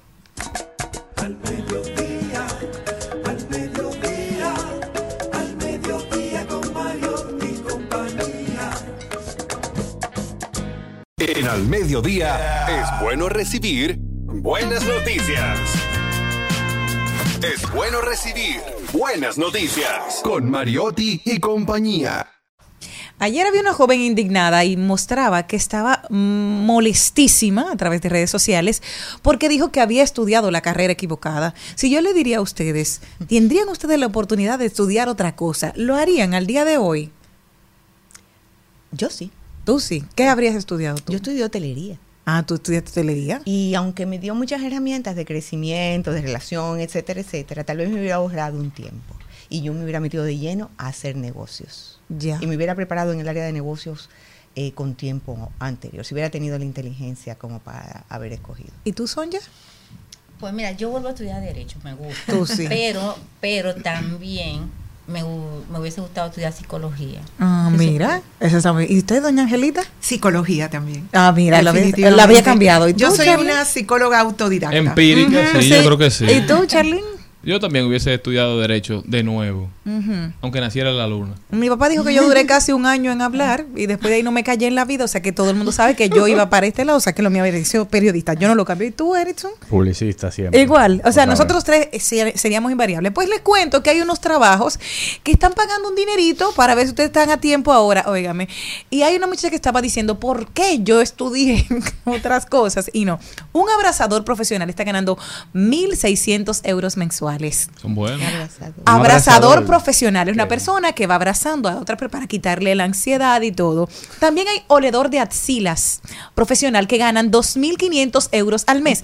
Speaker 7: En Al Mediodía, es bueno recibir buenas noticias. Es bueno recibir buenas noticias con Mariotti y compañía.
Speaker 2: Ayer había una joven indignada y mostraba que estaba molestísima a través de redes sociales porque dijo que había estudiado la carrera equivocada. Si yo le diría a ustedes, ¿tendrían ustedes la oportunidad de estudiar otra cosa? ¿Lo harían al día de hoy?
Speaker 4: Yo sí.
Speaker 2: Tú sí. ¿Qué habrías estudiado tú?
Speaker 4: Yo estudié hotelería.
Speaker 2: Ah, tú estudiaste hotelería.
Speaker 4: Y aunque me dio muchas herramientas de crecimiento, de relación, etcétera, etcétera, tal vez me hubiera ahorrado un tiempo. Y yo me hubiera metido de lleno a hacer negocios.
Speaker 2: Ya.
Speaker 4: Y me hubiera preparado en el área de negocios eh, con tiempo anterior. Si hubiera tenido la inteligencia como para haber escogido.
Speaker 2: ¿Y tú, Sonja?
Speaker 13: Pues mira, yo vuelvo a estudiar Derecho, me gusta.
Speaker 2: Tú sí.
Speaker 13: Pero, pero también me, hu- me hubiese gustado estudiar Psicología.
Speaker 2: Ah, mira. Eso está muy- ¿Y usted, doña Angelita?
Speaker 5: Psicología también.
Speaker 2: Ah, mira, la, la había cambiado. ¿Y
Speaker 5: Yo soy
Speaker 2: Charlene?
Speaker 5: una psicóloga autodidacta.
Speaker 14: Empírica, sí, yo creo que sí.
Speaker 2: ¿Y tú, Charlene?
Speaker 14: Yo también hubiese estudiado Derecho de nuevo, aunque naciera en la luna.
Speaker 2: Mi papá dijo que yo duré casi un año en hablar y después de ahí no me callé en la vida, o sea que todo el mundo sabe que yo iba para este lado, o sea que lo mío había sido periodista. Yo no lo cambié. ¿Y tú, Erickson?
Speaker 15: Publicista siempre.
Speaker 2: Igual, o sea,
Speaker 15: Otra
Speaker 2: nosotros tres ser- seríamos invariables. Pues les cuento que hay unos trabajos que están pagando un dinerito para ver si ustedes están a tiempo ahora, óigame. Y hay una muchacha que estaba diciendo, ¿por qué yo estudié otras cosas? Y no, un abrazador profesional está ganando 1.600 euros mensuales.
Speaker 14: Son buenos.
Speaker 2: Abrazador,
Speaker 14: abrazador.
Speaker 2: profesional es una persona que va abrazando a otra para quitarle la ansiedad y todo. También hay oledor de axilas profesional que ganan 2.500 euros al mes.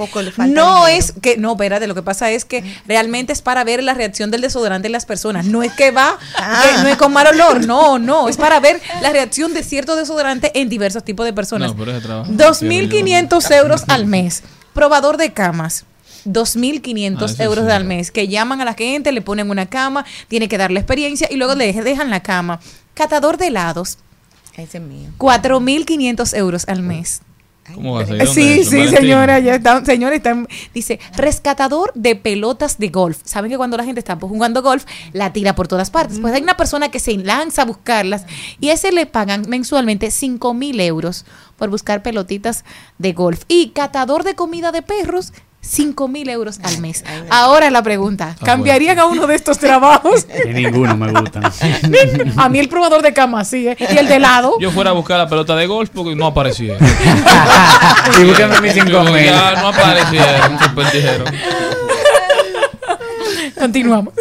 Speaker 2: No es que, no, espérate, lo que pasa es que realmente es para ver la reacción del desodorante en las personas. No es que va, que no es con mal olor, no, no, es para ver la reacción de cierto desodorante en diversos tipos de personas.
Speaker 14: No, pero ese trabajo.
Speaker 2: 2.500 euros al mes. Probador de camas. 2.500
Speaker 14: Ah,
Speaker 2: euros
Speaker 14: sí.
Speaker 2: al mes. Que llaman a la gente, le ponen una cama, tiene que darle experiencia y luego le dejan la cama. Catador de helados.
Speaker 4: Ese es mío.
Speaker 2: 4.500 euros al mes.
Speaker 14: ¿Cómo va a ser? ¿Dónde
Speaker 2: Sí, sí,
Speaker 14: Valentín?
Speaker 2: señora, ya está, señora, está, dice, rescatador de pelotas de golf. Saben que cuando la gente está jugando golf, la tira por todas partes. Pues hay una persona que se lanza a buscarlas y a ese le pagan mensualmente 5 mil euros por buscar pelotitas de golf. Y catador de comida de perros, 5 mil euros al mes. Ahora la pregunta, ¿cambiarían a uno de estos trabajos?
Speaker 15: Y ninguno me gusta.
Speaker 2: a mí el probador de cama, sí, ¿eh? y el de helado.
Speaker 14: Yo fuera a buscar la pelota de golf porque no aparecía.
Speaker 15: y búscame mis cinco mil.
Speaker 14: Ya no aparecía, un super tijero.
Speaker 2: Continuamos.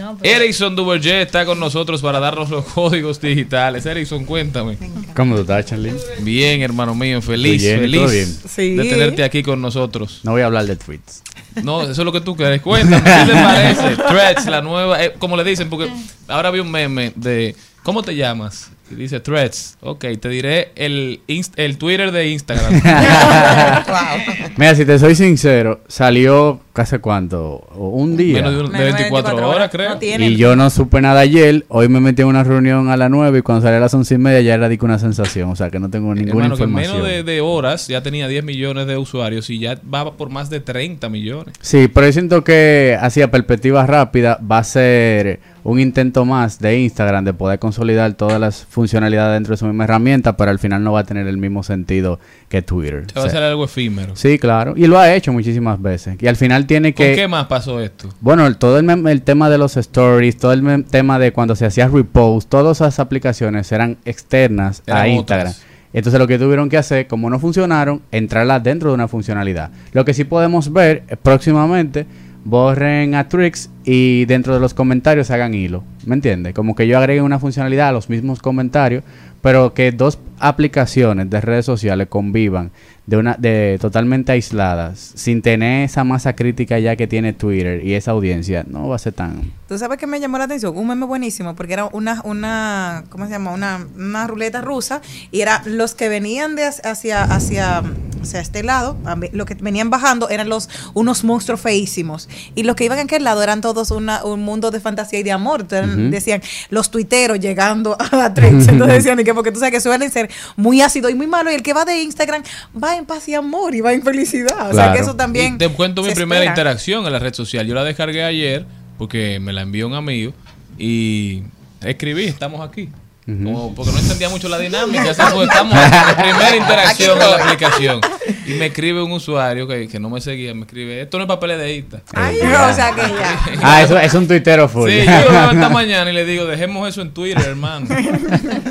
Speaker 13: No, pero-
Speaker 14: Erickson Duverger está con nosotros para darnos los códigos digitales. Erickson, cuéntame.
Speaker 15: ¿Cómo tú estás, Charlie?
Speaker 14: Bien, hermano mío, feliz,
Speaker 15: Bien,
Speaker 14: feliz
Speaker 15: ¿todo bien?
Speaker 2: Sí.
Speaker 14: de tenerte aquí con nosotros.
Speaker 15: No voy a hablar de tweets.
Speaker 14: No, eso es lo que tú quieres. Cuéntame, ¿qué te parece? Threads, la nueva, eh, como le dicen, porque ahora vi un meme de, ¿cómo te llamas? Y dice Threads. Ok, te diré el, inst- el Twitter de Instagram.
Speaker 15: Mira, si te soy sincero, salió hace cuánto, un día.
Speaker 14: Menos de, un- de 24 horas, creo.
Speaker 15: Y yo no supe nada ayer. Hoy me metí en una reunión a las 9 y cuando salí a las 11 y media ya era de que una sensación. O sea que no tengo ninguna
Speaker 14: Hermano, que en
Speaker 15: información.
Speaker 14: menos de, de horas ya tenía 10 millones de usuarios y ya va por más de 30 millones.
Speaker 15: Sí, pero yo siento que hacia perspectiva rápida va a ser un intento más de Instagram de poder consolidar todas las funcionalidades dentro de su misma herramienta, pero al final no va a tener el mismo sentido que Twitter.
Speaker 14: Se va a
Speaker 15: O sea,
Speaker 14: hacer algo efímero.
Speaker 15: Sí, claro. Y lo ha hecho muchísimas veces. Y al final tiene
Speaker 14: ¿Con
Speaker 15: que...
Speaker 14: qué más pasó esto?
Speaker 15: Bueno, todo el, el tema de los stories, todo el tema de cuando se hacía repost, todas esas aplicaciones eran externas
Speaker 14: Eran
Speaker 15: a Instagram.
Speaker 14: otras.
Speaker 15: Entonces lo que tuvieron que hacer, como no funcionaron, entrarlas dentro de una funcionalidad. Lo que sí podemos ver eh, próximamente, borren a Trix y dentro de los comentarios hagan hilo. ¿Me entiendes? Como que yo agregue una funcionalidad a los mismos comentarios, pero que dos aplicaciones de redes sociales convivan de una de totalmente aisladas, sin tener esa masa crítica ya que tiene Twitter y esa audiencia, no va a ser tan
Speaker 2: ¿Tú sabes qué me llamó la atención? Un meme buenísimo, porque era una, una ¿cómo se llama? Una, una ruleta rusa, y era los que venían de hacia, hacia, hacia, este lado, los que venían bajando eran los unos monstruos feísimos, y los que iban a aquel lado eran todos una- un mundo de fantasía y de amor. Entonces. Decían los tuiteros llegando a Threads. Entonces decían y que porque tú sabes que suelen ser muy ácidos y muy malos. Y el que va de Instagram va en paz y amor y va en felicidad. O sea que eso también.
Speaker 14: Y te cuento mi primera
Speaker 2: espera.
Speaker 14: interacción en la red social. Yo la descargué ayer porque me la envió un amigo y escribí, estamos aquí. Como porque no entendía mucho la dinámica, pues estamos en la primera interacción en la aplicación. Y me escribe un usuario que, que no me seguía, me escribe, esto no es papeledeísta.
Speaker 2: Ay, o sea que ya.
Speaker 15: Ah, eso es un tuitero full.
Speaker 14: Sí, yo lo veo esta mañana y le digo, dejemos eso en Twitter, hermano.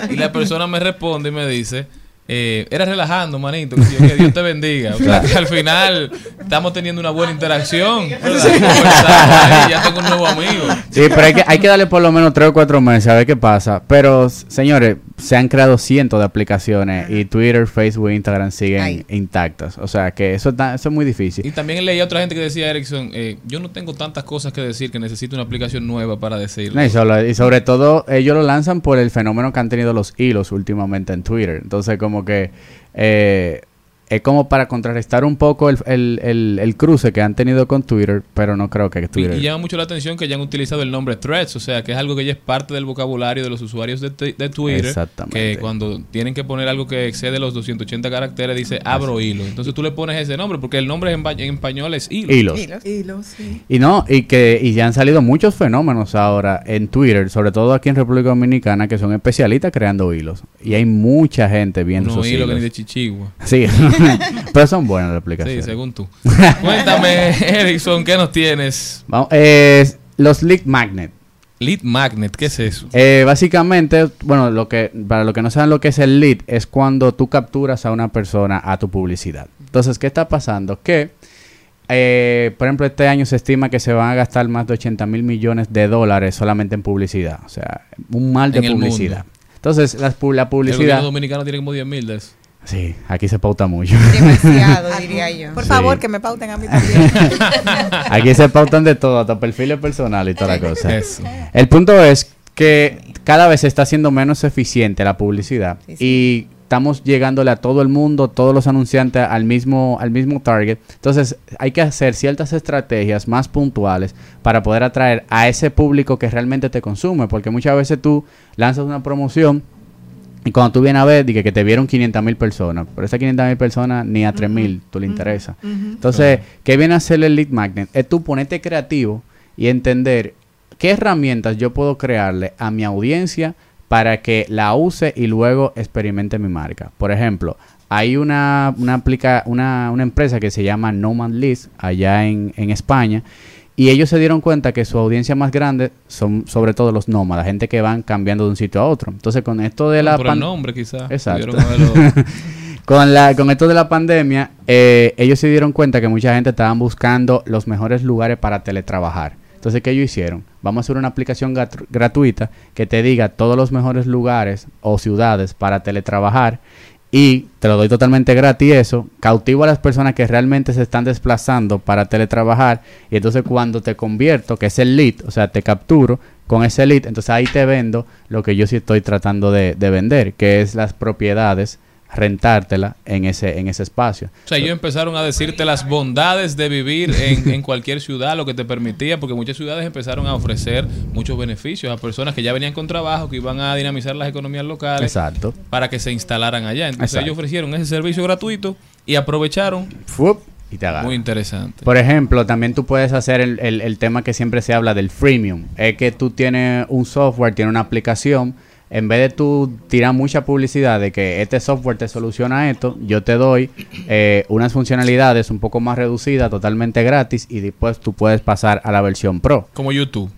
Speaker 14: Y la persona me responde y me dice, eh, era relajando, manito, que, yo- que Dios te bendiga. O sea, que al final estamos teniendo una buena interacción. ya tengo un nuevo amigo.
Speaker 15: Sí, pero hay que, hay que darle por lo menos tres o cuatro meses a ver qué pasa. Pero, señores, se han creado cientos de aplicaciones y Twitter, Facebook, Instagram siguen
Speaker 14: Ay.
Speaker 15: intactas. O sea que eso, está- eso es muy difícil.
Speaker 14: Y también leí a otra gente que decía, Erickson, eh, yo no tengo tantas cosas que decir que necesito una aplicación nueva para decirlo.
Speaker 15: No, y, solo- y sobre todo ellos lo lanzan por el fenómeno que han tenido los hilos últimamente en Twitter. Entonces como que eh, es como para contrarrestar un poco el, el- el- el cruce que han tenido con Twitter, pero no creo que Twitter...
Speaker 14: y llama mucho la atención que ya han utilizado el nombre Threads, o sea, que es algo que ya es parte del vocabulario de los usuarios de, de Twitter.
Speaker 15: Exactamente.
Speaker 14: Que cuando tienen que poner algo que excede los 280 caracteres, dice abro hilo. Entonces tú le pones ese nombre, porque el nombre en, en español es hilo.
Speaker 15: Hilos.
Speaker 4: Hilos, sí.
Speaker 15: Y no, y que y ya han salido muchos fenómenos ahora en Twitter, sobre todo aquí en República Dominicana, que son especialistas creando hilos. Y hay mucha gente viendo
Speaker 14: No
Speaker 15: esos
Speaker 14: hilo que
Speaker 15: hilos.
Speaker 14: ni de chichigua.
Speaker 15: Sí, pero son buenas las aplicaciones.
Speaker 14: Sí, según tú. Cuéntame, Erickson, ¿qué nos tienes?
Speaker 15: Vamos, eh, los lead magnet.
Speaker 14: Lead magnet, ¿qué es eso?
Speaker 15: Eh, básicamente, bueno, lo que para los que no saben lo que es el lead es cuando tú capturas a una persona a tu publicidad. Entonces, ¿qué está pasando? Que, eh, por ejemplo, este año se estima que se van a gastar más de 80 mil millones de dólares solamente en publicidad. O sea, un mal de
Speaker 14: En el
Speaker 15: publicidad. Entonces, la
Speaker 14: El
Speaker 15: publicidad...
Speaker 14: gobierno dominicano tiene como 10 mil de eso.
Speaker 15: Sí, aquí se pauta mucho.
Speaker 4: Demasiado, diría yo.
Speaker 2: Por
Speaker 15: Sí.
Speaker 2: favor, que me pauten a mí también.
Speaker 15: Aquí se pautan de todo, hasta perfiles personales y toda la cosa.
Speaker 14: Eso.
Speaker 15: El punto es que cada vez se está haciendo menos eficiente la publicidad y estamos llegándole a todo el mundo, todos los anunciantes al mismo al mismo target. Entonces, hay que hacer ciertas estrategias más puntuales para poder atraer a ese público que realmente te consume, porque muchas veces tú lanzas una promoción y cuando tú vienes a ver, dije que te vieron 500 mil personas, pero esas 500 mil personas ni a 3 mil tú le interesa. Entonces, ¿qué viene a hacer el lead magnet? Es tú ponerte creativo y entender qué herramientas yo puedo crearle a mi audiencia para que la use y luego experimente mi marca. Por ejemplo, hay una, una, aplica, una, una empresa que se llama No Man List allá en, en España y ellos se dieron cuenta que su audiencia más grande son sobre todo los nómadas, gente que van cambiando de un sitio a otro. Entonces con esto de la
Speaker 14: Por el
Speaker 15: pan-
Speaker 14: nombre, quizás.
Speaker 15: Exacto. Con la con esto de la pandemia, eh, ellos se dieron cuenta que mucha gente estaban buscando los mejores lugares para teletrabajar. Entonces, ¿qué ellos hicieron? Vamos a hacer una aplicación gratuita que te diga todos los mejores lugares o ciudades para teletrabajar y te lo doy totalmente gratis eso, cautivo a las personas que realmente se están desplazando para teletrabajar. Y entonces cuando te convierto, que es el lead, o sea, te capturo con ese lead, entonces ahí te vendo lo que yo sí estoy tratando de, de vender, que es las propiedades, rentártela en ese, en ese espacio.
Speaker 14: O sea, ellos empezaron a decirte las bondades de vivir en, en cualquier ciudad, lo que te permitía, porque muchas ciudades empezaron a ofrecer muchos beneficios a personas que ya venían con trabajo, que iban a dinamizar las economías locales
Speaker 15: Exacto.
Speaker 14: para que se instalaran allá. Entonces
Speaker 15: Exacto.
Speaker 14: ellos ofrecieron ese servicio gratuito y aprovecharon.
Speaker 15: Fup, y te.
Speaker 14: Muy interesante.
Speaker 15: Por ejemplo, también tú puedes hacer el, el- el tema que siempre se habla del freemium. Es que tú tienes un software, tienes una aplicación. En vez de tú tirar mucha publicidad de que este software te soluciona esto, yo te doy eh, unas funcionalidades un poco más reducidas, totalmente gratis, y después tú puedes pasar a la versión pro.
Speaker 14: Como YouTube.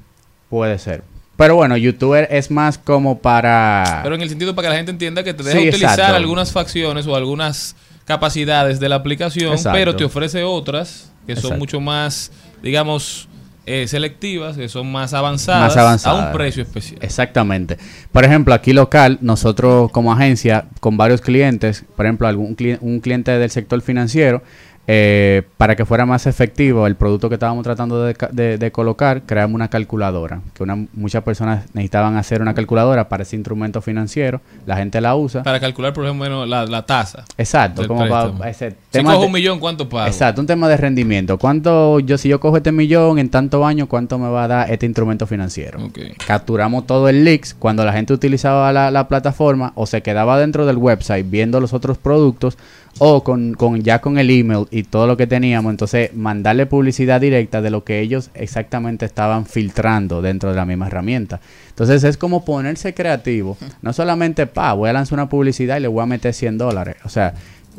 Speaker 15: Puede ser. Pero bueno, YouTube es más como para...
Speaker 14: Pero en el sentido para que la gente entienda que te deja
Speaker 15: Sí,
Speaker 14: utilizar
Speaker 15: exacto.
Speaker 14: algunas facciones o algunas capacidades de la aplicación,
Speaker 15: Exacto.
Speaker 14: pero te ofrece otras que son mucho más, digamos, eh, selectivas, que son más avanzadas,
Speaker 15: más
Speaker 14: a un precio especial.
Speaker 15: Exactamente. Por ejemplo, aquí local, nosotros como agencia, con varios clientes, por ejemplo, algún cli- un cliente del sector financiero, eh, para que fuera más efectivo el producto que estábamos tratando de, ca- de- de colocar, creamos una calculadora. Que una, muchas personas necesitaban hacer una calculadora para ese instrumento financiero. La gente la usa.
Speaker 14: Para calcular, por ejemplo, la, la tasa.
Speaker 15: Exacto, como para
Speaker 14: Si cojo
Speaker 15: de-
Speaker 14: un millón, ¿cuánto pago?
Speaker 15: Exacto, un tema de rendimiento. ¿Cuánto yo si yo cojo este millón en tantos años, cuánto me va a dar este instrumento financiero? Capturamos todo el leaks cuando la gente utilizaba la, la plataforma o se quedaba dentro del website viendo los otros productos o con, con ya con el email y todo lo que teníamos, entonces mandarle publicidad directa de lo que ellos exactamente estaban filtrando dentro de la misma herramienta. Entonces es como ponerse creativo, no solamente, pa, voy a lanzar una publicidad y le voy a meter 100 dólares, o sea,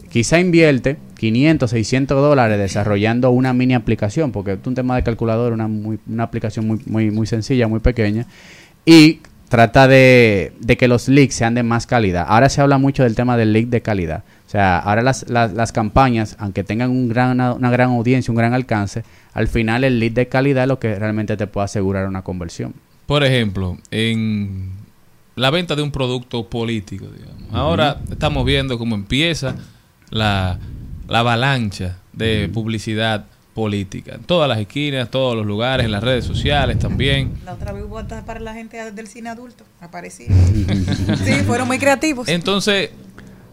Speaker 15: quizá invierte 500, 600 dólares desarrollando una mini aplicación, porque es un tema de calculador, una, muy- una aplicación muy, muy, muy sencilla, muy pequeña, y trata de, de que los leaks sean de más calidad. Ahora se habla mucho del tema del leak de calidad. O sea, ahora las, las, las campañas, aunque tengan un gran, una, una gran audiencia, un gran alcance, al final el lead de calidad es lo que realmente te puede asegurar una conversión.
Speaker 14: Por ejemplo, en la venta de un producto político, digamos. Ahora estamos viendo cómo empieza la, la avalancha de publicidad política. En todas las esquinas, todos los lugares, en las redes sociales también.
Speaker 2: La otra vez hubo hasta para la gente del cine adulto. Apareció. sí, fueron muy creativos.
Speaker 14: Entonces,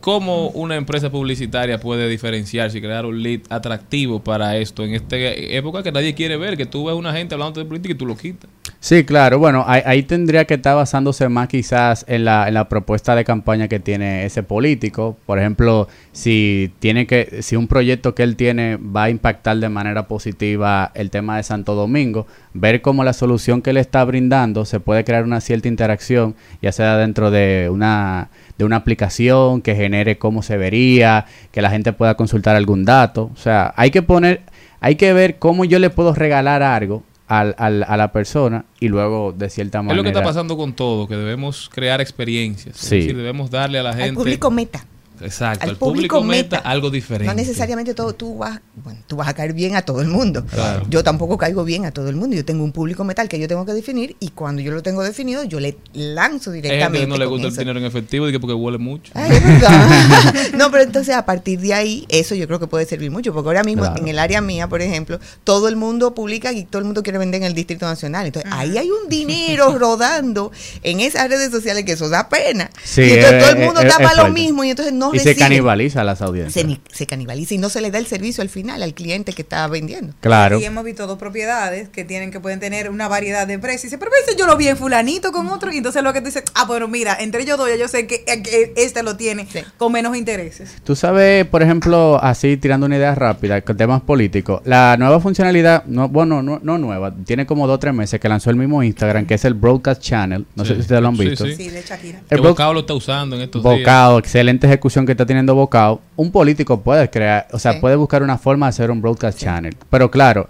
Speaker 14: ¿cómo una empresa publicitaria puede diferenciarse y crear un lead atractivo para esto en esta época que nadie quiere ver? Que tú ves una gente hablando de política y tú lo quitas.
Speaker 15: Sí, claro. Bueno, ahí, ahí tendría que estar basándose más quizás en la, en la propuesta de campaña que tiene ese político. Por ejemplo, si tiene que, si un proyecto que él tiene va a impactar de manera positiva el tema de Santo Domingo, ver cómo la solución que le está brindando se puede crear una cierta interacción, ya sea dentro de una de una aplicación que genere cómo se vería, que la gente pueda consultar algún dato. O sea, hay que poner, hay que ver cómo yo le puedo regalar algo al, al- a la persona y luego de cierta
Speaker 14: Es
Speaker 15: manera.
Speaker 14: lo que está pasando con todo, que debemos crear experiencias.
Speaker 15: Sí.
Speaker 14: Es decir, debemos darle a la gente...
Speaker 4: Al público meta.
Speaker 14: Exacto,
Speaker 4: al
Speaker 14: al público,
Speaker 4: público
Speaker 14: meta,
Speaker 4: meta.
Speaker 14: algo diferente.
Speaker 4: No necesariamente todo, tú vas, bueno, tú vas a caer bien a todo el mundo.
Speaker 14: Claro.
Speaker 4: Yo tampoco caigo bien a todo el mundo. Yo tengo un público metal que yo tengo que definir y cuando yo lo tengo definido, yo le lanzo directamente.
Speaker 14: que no le gusta el
Speaker 4: eso.
Speaker 14: dinero en efectivo y que porque huele mucho.
Speaker 4: Ay, es verdad. no, pero entonces a partir de ahí, eso yo creo que puede servir mucho, porque ahora mismo
Speaker 15: Claro.
Speaker 4: en el área mía, por ejemplo, todo el mundo publica y todo el mundo quiere vender en el Distrito Nacional. Entonces ahí hay un dinero rodando en esas redes sociales que eso da pena.
Speaker 15: Sí,
Speaker 4: y entonces
Speaker 15: es-
Speaker 4: todo el mundo
Speaker 15: es-
Speaker 4: da
Speaker 15: es
Speaker 4: para lo mismo y entonces no
Speaker 15: y se canibaliza a las audiencias.
Speaker 4: Se, ni- se canibaliza y no se le da el servicio al final al cliente que está vendiendo.
Speaker 15: Claro.
Speaker 2: Y hemos visto dos propiedades que tienen que pueden tener una variedad de precios. Y dice, pero ese yo lo vi en fulanito con otro. Y entonces lo que tú dices, ah, bueno, mira, entre ellos dos ya yo sé que, eh, que este lo tiene con menos intereses.
Speaker 15: Tú sabes, por ejemplo, así tirando una idea rápida, con temas políticos, la nueva funcionalidad, no, bueno, no, no nueva, tiene como dos o tres meses que lanzó el mismo Instagram, que es el Broadcast Channel. No sé si ustedes lo han visto.
Speaker 14: sí.
Speaker 2: Sí, de Shakira.
Speaker 15: El
Speaker 14: Bocao lo está usando en estos días.
Speaker 15: Bocao, excelente ejecución que está teniendo Bocao. Un político puede crear, o sea,
Speaker 14: Sí.
Speaker 15: puede buscar una forma de hacer un broadcast channel. Pero claro,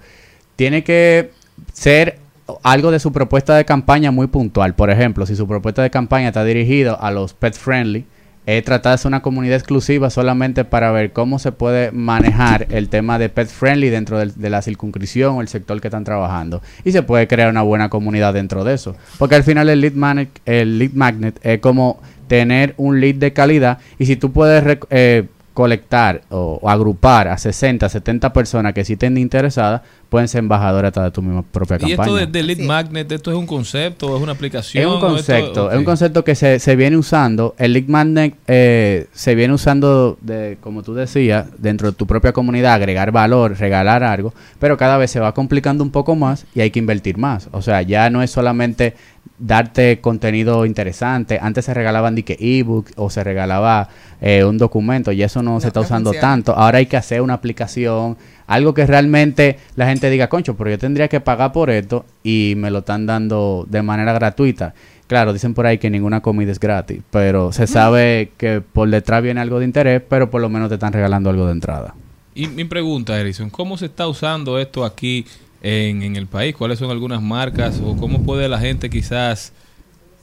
Speaker 15: tiene que ser algo de su propuesta de campaña muy puntual. Por ejemplo, si su propuesta de campaña está dirigido a los pet friendly, es tratar de hacer una comunidad exclusiva solamente para ver cómo se puede manejar el tema de pet friendly dentro del- de la circunscripción o el sector que están trabajando. Y se puede crear una buena comunidad dentro de eso. Porque al final el lead, magnet, el lead magnet es como tener un lead de calidad. Y si tú puedes eh, colectar o, o agrupar a 60, 70 personas que sí estén interesadas, pueden ser embajadores hasta de tu misma propia
Speaker 14: Y
Speaker 15: campaña.
Speaker 14: esto de, de lead magnet, ¿esto es un concepto? ¿Es una aplicación?
Speaker 15: Es un
Speaker 14: ¿O esto-
Speaker 15: concepto, es un concepto que se, se viene usando. El lead magnet eh, se viene usando, de, como tú decías, dentro de tu propia comunidad, agregar valor, regalar algo, pero cada vez se va complicando un poco más y hay que invertir más. O sea, ya no es solamente darte contenido interesante. Antes se regalaban de que ebook o se regalaba eh, un documento y eso no, se está usando
Speaker 4: funciona.
Speaker 15: tanto. Ahora hay que hacer una aplicación, algo que realmente la gente diga, concho, pero yo tendría que pagar por esto y me lo están dando de manera gratuita. Claro, dicen por ahí que ninguna comida es gratis, pero se sabe que por detrás viene algo de interés, pero por lo menos te están regalando algo de entrada.
Speaker 14: Y mi pregunta, Erison, ¿cómo se está usando esto aquí en, en el país? ¿Cuáles son algunas marcas o cómo puede la gente quizás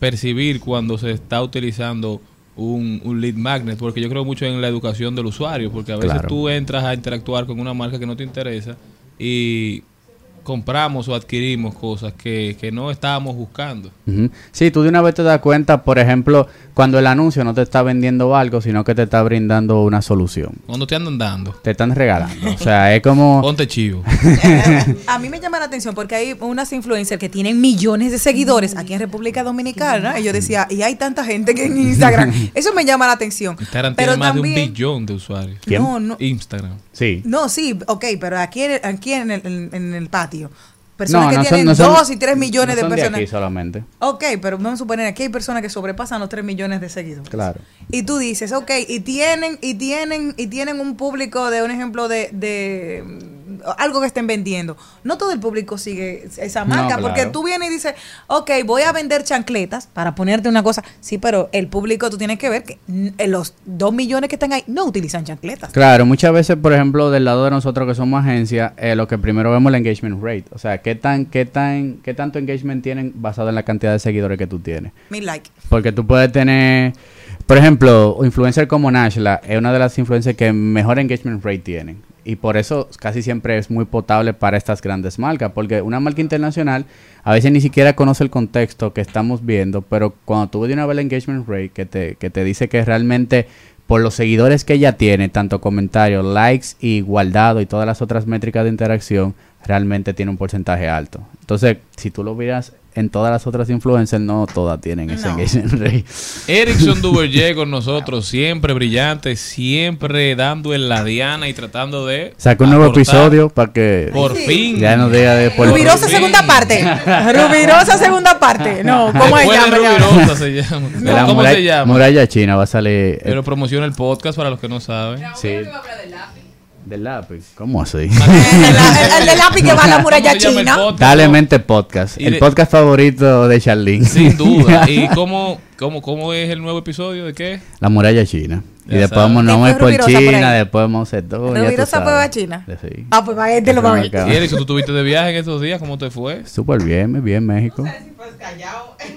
Speaker 14: percibir cuando se está utilizando un, un lead magnet? Porque yo creo mucho en la educación del usuario, porque a veces
Speaker 15: Claro.
Speaker 14: tú entras a interactuar con una marca que no te interesa y compramos o adquirimos cosas que, que no estábamos buscando.
Speaker 15: Ujú. Sí, tú de una vez te das cuenta, por ejemplo, cuando el anuncio no te está vendiendo algo, sino que te está brindando una solución.
Speaker 14: Cuando te andan dando.
Speaker 15: Te están regalando. O sea, es como...
Speaker 14: Ponte chivo.
Speaker 2: A mí me llama la atención porque hay unas influencers que tienen millones de seguidores aquí en República Dominicana. Y yo decía, y hay tanta gente que en Instagram. Eso me llama la atención.
Speaker 14: Instagram
Speaker 2: Pero
Speaker 14: tiene más de un
Speaker 2: también-
Speaker 14: billón de usuarios.
Speaker 2: ¿Quién? No, no.
Speaker 14: Instagram.
Speaker 15: Sí.
Speaker 2: No, sí, ok, pero aquí, en el- aquí en, el, en el patio. Personas
Speaker 15: No,
Speaker 2: que
Speaker 15: no son-
Speaker 2: tienen
Speaker 15: no son-
Speaker 2: dos y tres millones
Speaker 15: no son
Speaker 2: de personas.
Speaker 15: aquí solamente.
Speaker 2: Ok, pero vamos a suponer aquí hay personas que sobrepasan los 3 millones de seguidores.
Speaker 15: Claro.
Speaker 2: Y tú dices, ok, y tienen, y tienen, y tienen un público de un ejemplo de, de algo que estén vendiendo. No todo el público sigue esa
Speaker 15: No,
Speaker 2: marca,
Speaker 15: claro.
Speaker 2: porque tú vienes y dices, ok, voy a vender chancletas para ponerte una cosa. Sí, pero el público tú tienes que ver que mm, los 2 millones que están ahí no utilizan chancletas.
Speaker 15: Claro, muchas veces, por ejemplo, del lado de nosotros que somos agencia, eh, lo que primero vemos es el engagement rate. O sea, qué tan, qué tan, qué tanto engagement tienen basado en la cantidad de seguidores que tú tienes.
Speaker 2: Mi like.
Speaker 15: Porque tú puedes tener, por ejemplo, influencer como Nashla es una de las influencers que mejor engagement rate tienen. Y por eso casi siempre es muy potable para estas grandes marcas. Porque una marca internacional a veces ni siquiera conoce el contexto que estamos viendo. Pero cuando tú ves una vez el engagement rate que te, que te dice que realmente por los seguidores que ella tiene, tanto comentarios, likes y guardado y todas las otras métricas de interacción, realmente tiene un porcentaje alto. Entonces, si tú lo miras en todas las otras influencers, no todas tienen ese engagement rate.
Speaker 14: Erickson Duverger con nosotros, siempre brillante, siempre dando en la diana y tratando de.
Speaker 15: Saca un nuevo
Speaker 14: aportar.
Speaker 15: episodio para que
Speaker 14: Por fin.
Speaker 15: ya no diga de por
Speaker 2: Rubirosa segunda parte. Rubirosa segunda parte. No, ¿cómo ella
Speaker 14: de Rubirosa se llama.
Speaker 15: de la
Speaker 14: ¿Cómo
Speaker 15: muralla,
Speaker 14: se llama?
Speaker 15: muralla china va a salir.
Speaker 14: Pero promociona el podcast para los que no saben.
Speaker 15: Sí. Del lápiz. ¿Cómo así?
Speaker 2: El, el de lápiz que va a la muralla
Speaker 14: ¿Cómo se llama el
Speaker 2: china.
Speaker 14: podcast?
Speaker 15: Dale mente podcast.
Speaker 14: Y
Speaker 15: El
Speaker 14: de-
Speaker 15: podcast favorito de Charlene.
Speaker 14: Sin duda. ¿Y cómo, cómo, cómo es el nuevo episodio? ¿De qué?
Speaker 15: La muralla china. Y
Speaker 14: Ya
Speaker 15: después vamos, nos vamos a ir por
Speaker 2: por
Speaker 15: China,
Speaker 2: ahí.
Speaker 15: después vamos a hacer todo.
Speaker 2: Rubirosa fue a China.
Speaker 15: Sí.
Speaker 2: Ah, pues va, este lo va a ver.
Speaker 14: Y Erickson, ¿tú tuviste de viaje en estos días? ¿Cómo te fue?
Speaker 15: Súper bien, muy bien, México.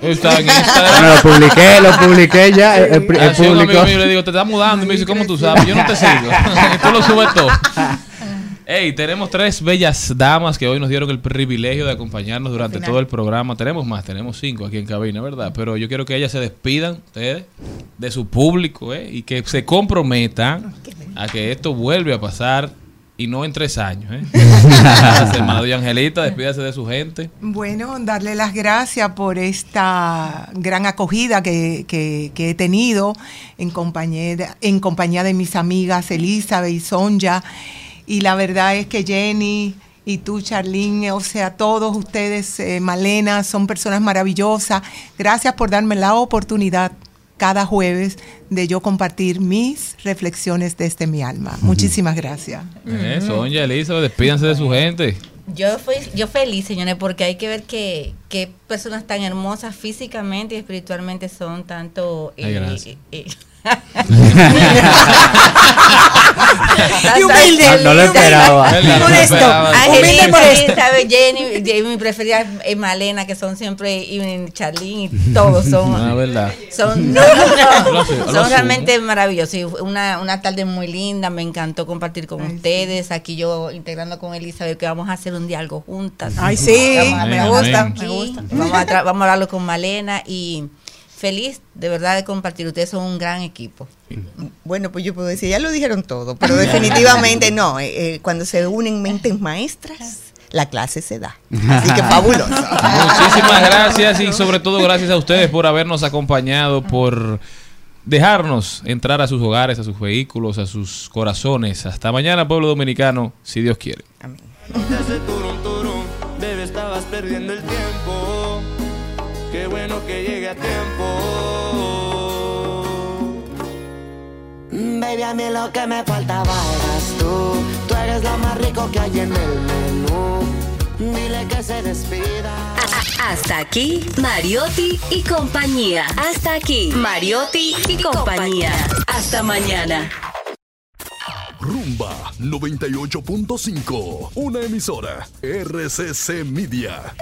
Speaker 14: Está en Instagram.
Speaker 15: Bueno, lo publiqué, lo publiqué ya. El, el- el
Speaker 14: Ah, sí, un
Speaker 15: público.
Speaker 14: amigo mío le digo, te estás mudando. Y me dice, ¿cómo tú sabes? Yo no te sigo. tú lo subes todo. Hey, tenemos tres bellas damas que hoy nos dieron el privilegio de acompañarnos durante todo el programa. Tenemos más, tenemos cinco aquí en cabina, ¿verdad? Pero yo quiero que ellas se despidan, ustedes, de su público, ¿eh? Y que se comprometan a que esto vuelve a pasar y no en tres años, ¿eh? Hermana Doña Angelita, despídase de su gente.
Speaker 5: Bueno, darle las gracias por esta gran acogida que, que- que he tenido en compañía, en compañía de mis amigas Elizabeth y Sonja. Y la verdad es que Jenny y tú, Charlene, o sea, todos ustedes, eh, Malena, son personas maravillosas. Gracias por darme la oportunidad cada jueves de yo compartir mis reflexiones desde mi alma. Muchísimas gracias.
Speaker 14: Eh, Sonia, Elizabeth, despídanse de su gente.
Speaker 13: Yo fui, yo feliz, señores, porque hay que ver que, que personas tan hermosas físicamente y espiritualmente son tanto...
Speaker 14: Ay, gracias.
Speaker 13: eh,
Speaker 2: Y humilde.
Speaker 15: No, no lo esperaba.
Speaker 2: Modesto.
Speaker 13: Jenny, Jenny, mi preferida es Malena, que son siempre, y Charlene, y todos son...
Speaker 14: Ah, verdad.
Speaker 13: Son, no, no, son realmente maravillosos. Una, una tarde muy linda, me encantó compartir con ustedes. Aquí yo integrando con Elizabeth que vamos a hacer un diálogo juntas.
Speaker 2: Ay, sí,
Speaker 13: Vamos
Speaker 2: me gusta, me gusta.
Speaker 13: Vamos a, tra- vamos a hablarlo con Malena y feliz de verdad de compartir. Ustedes son un gran equipo.
Speaker 4: Bueno, pues yo puedo decir, ya lo dijeron todo, pero definitivamente no. eh, eh, cuando se unen mentes maestras, la clase se da. Así que fabuloso.
Speaker 14: Muchísimas gracias y sobre todo gracias a ustedes por habernos acompañado, por dejarnos entrar a sus hogares, a sus vehículos, a sus corazones. Hasta mañana, pueblo dominicano, si Dios quiere.
Speaker 6: Perdiendo el tiempo. Bueno que llegue a tiempo.
Speaker 16: Baby, a mí lo que me faltaba eras tú. Tú eres lo más rico que hay en el menú. Dile que se despida.
Speaker 10: Hasta aquí, Mariotti y compañía. Hasta aquí, Mariotti y compañía. Hasta mañana.
Speaker 7: Rumba 98.5, una emisora RCC Media.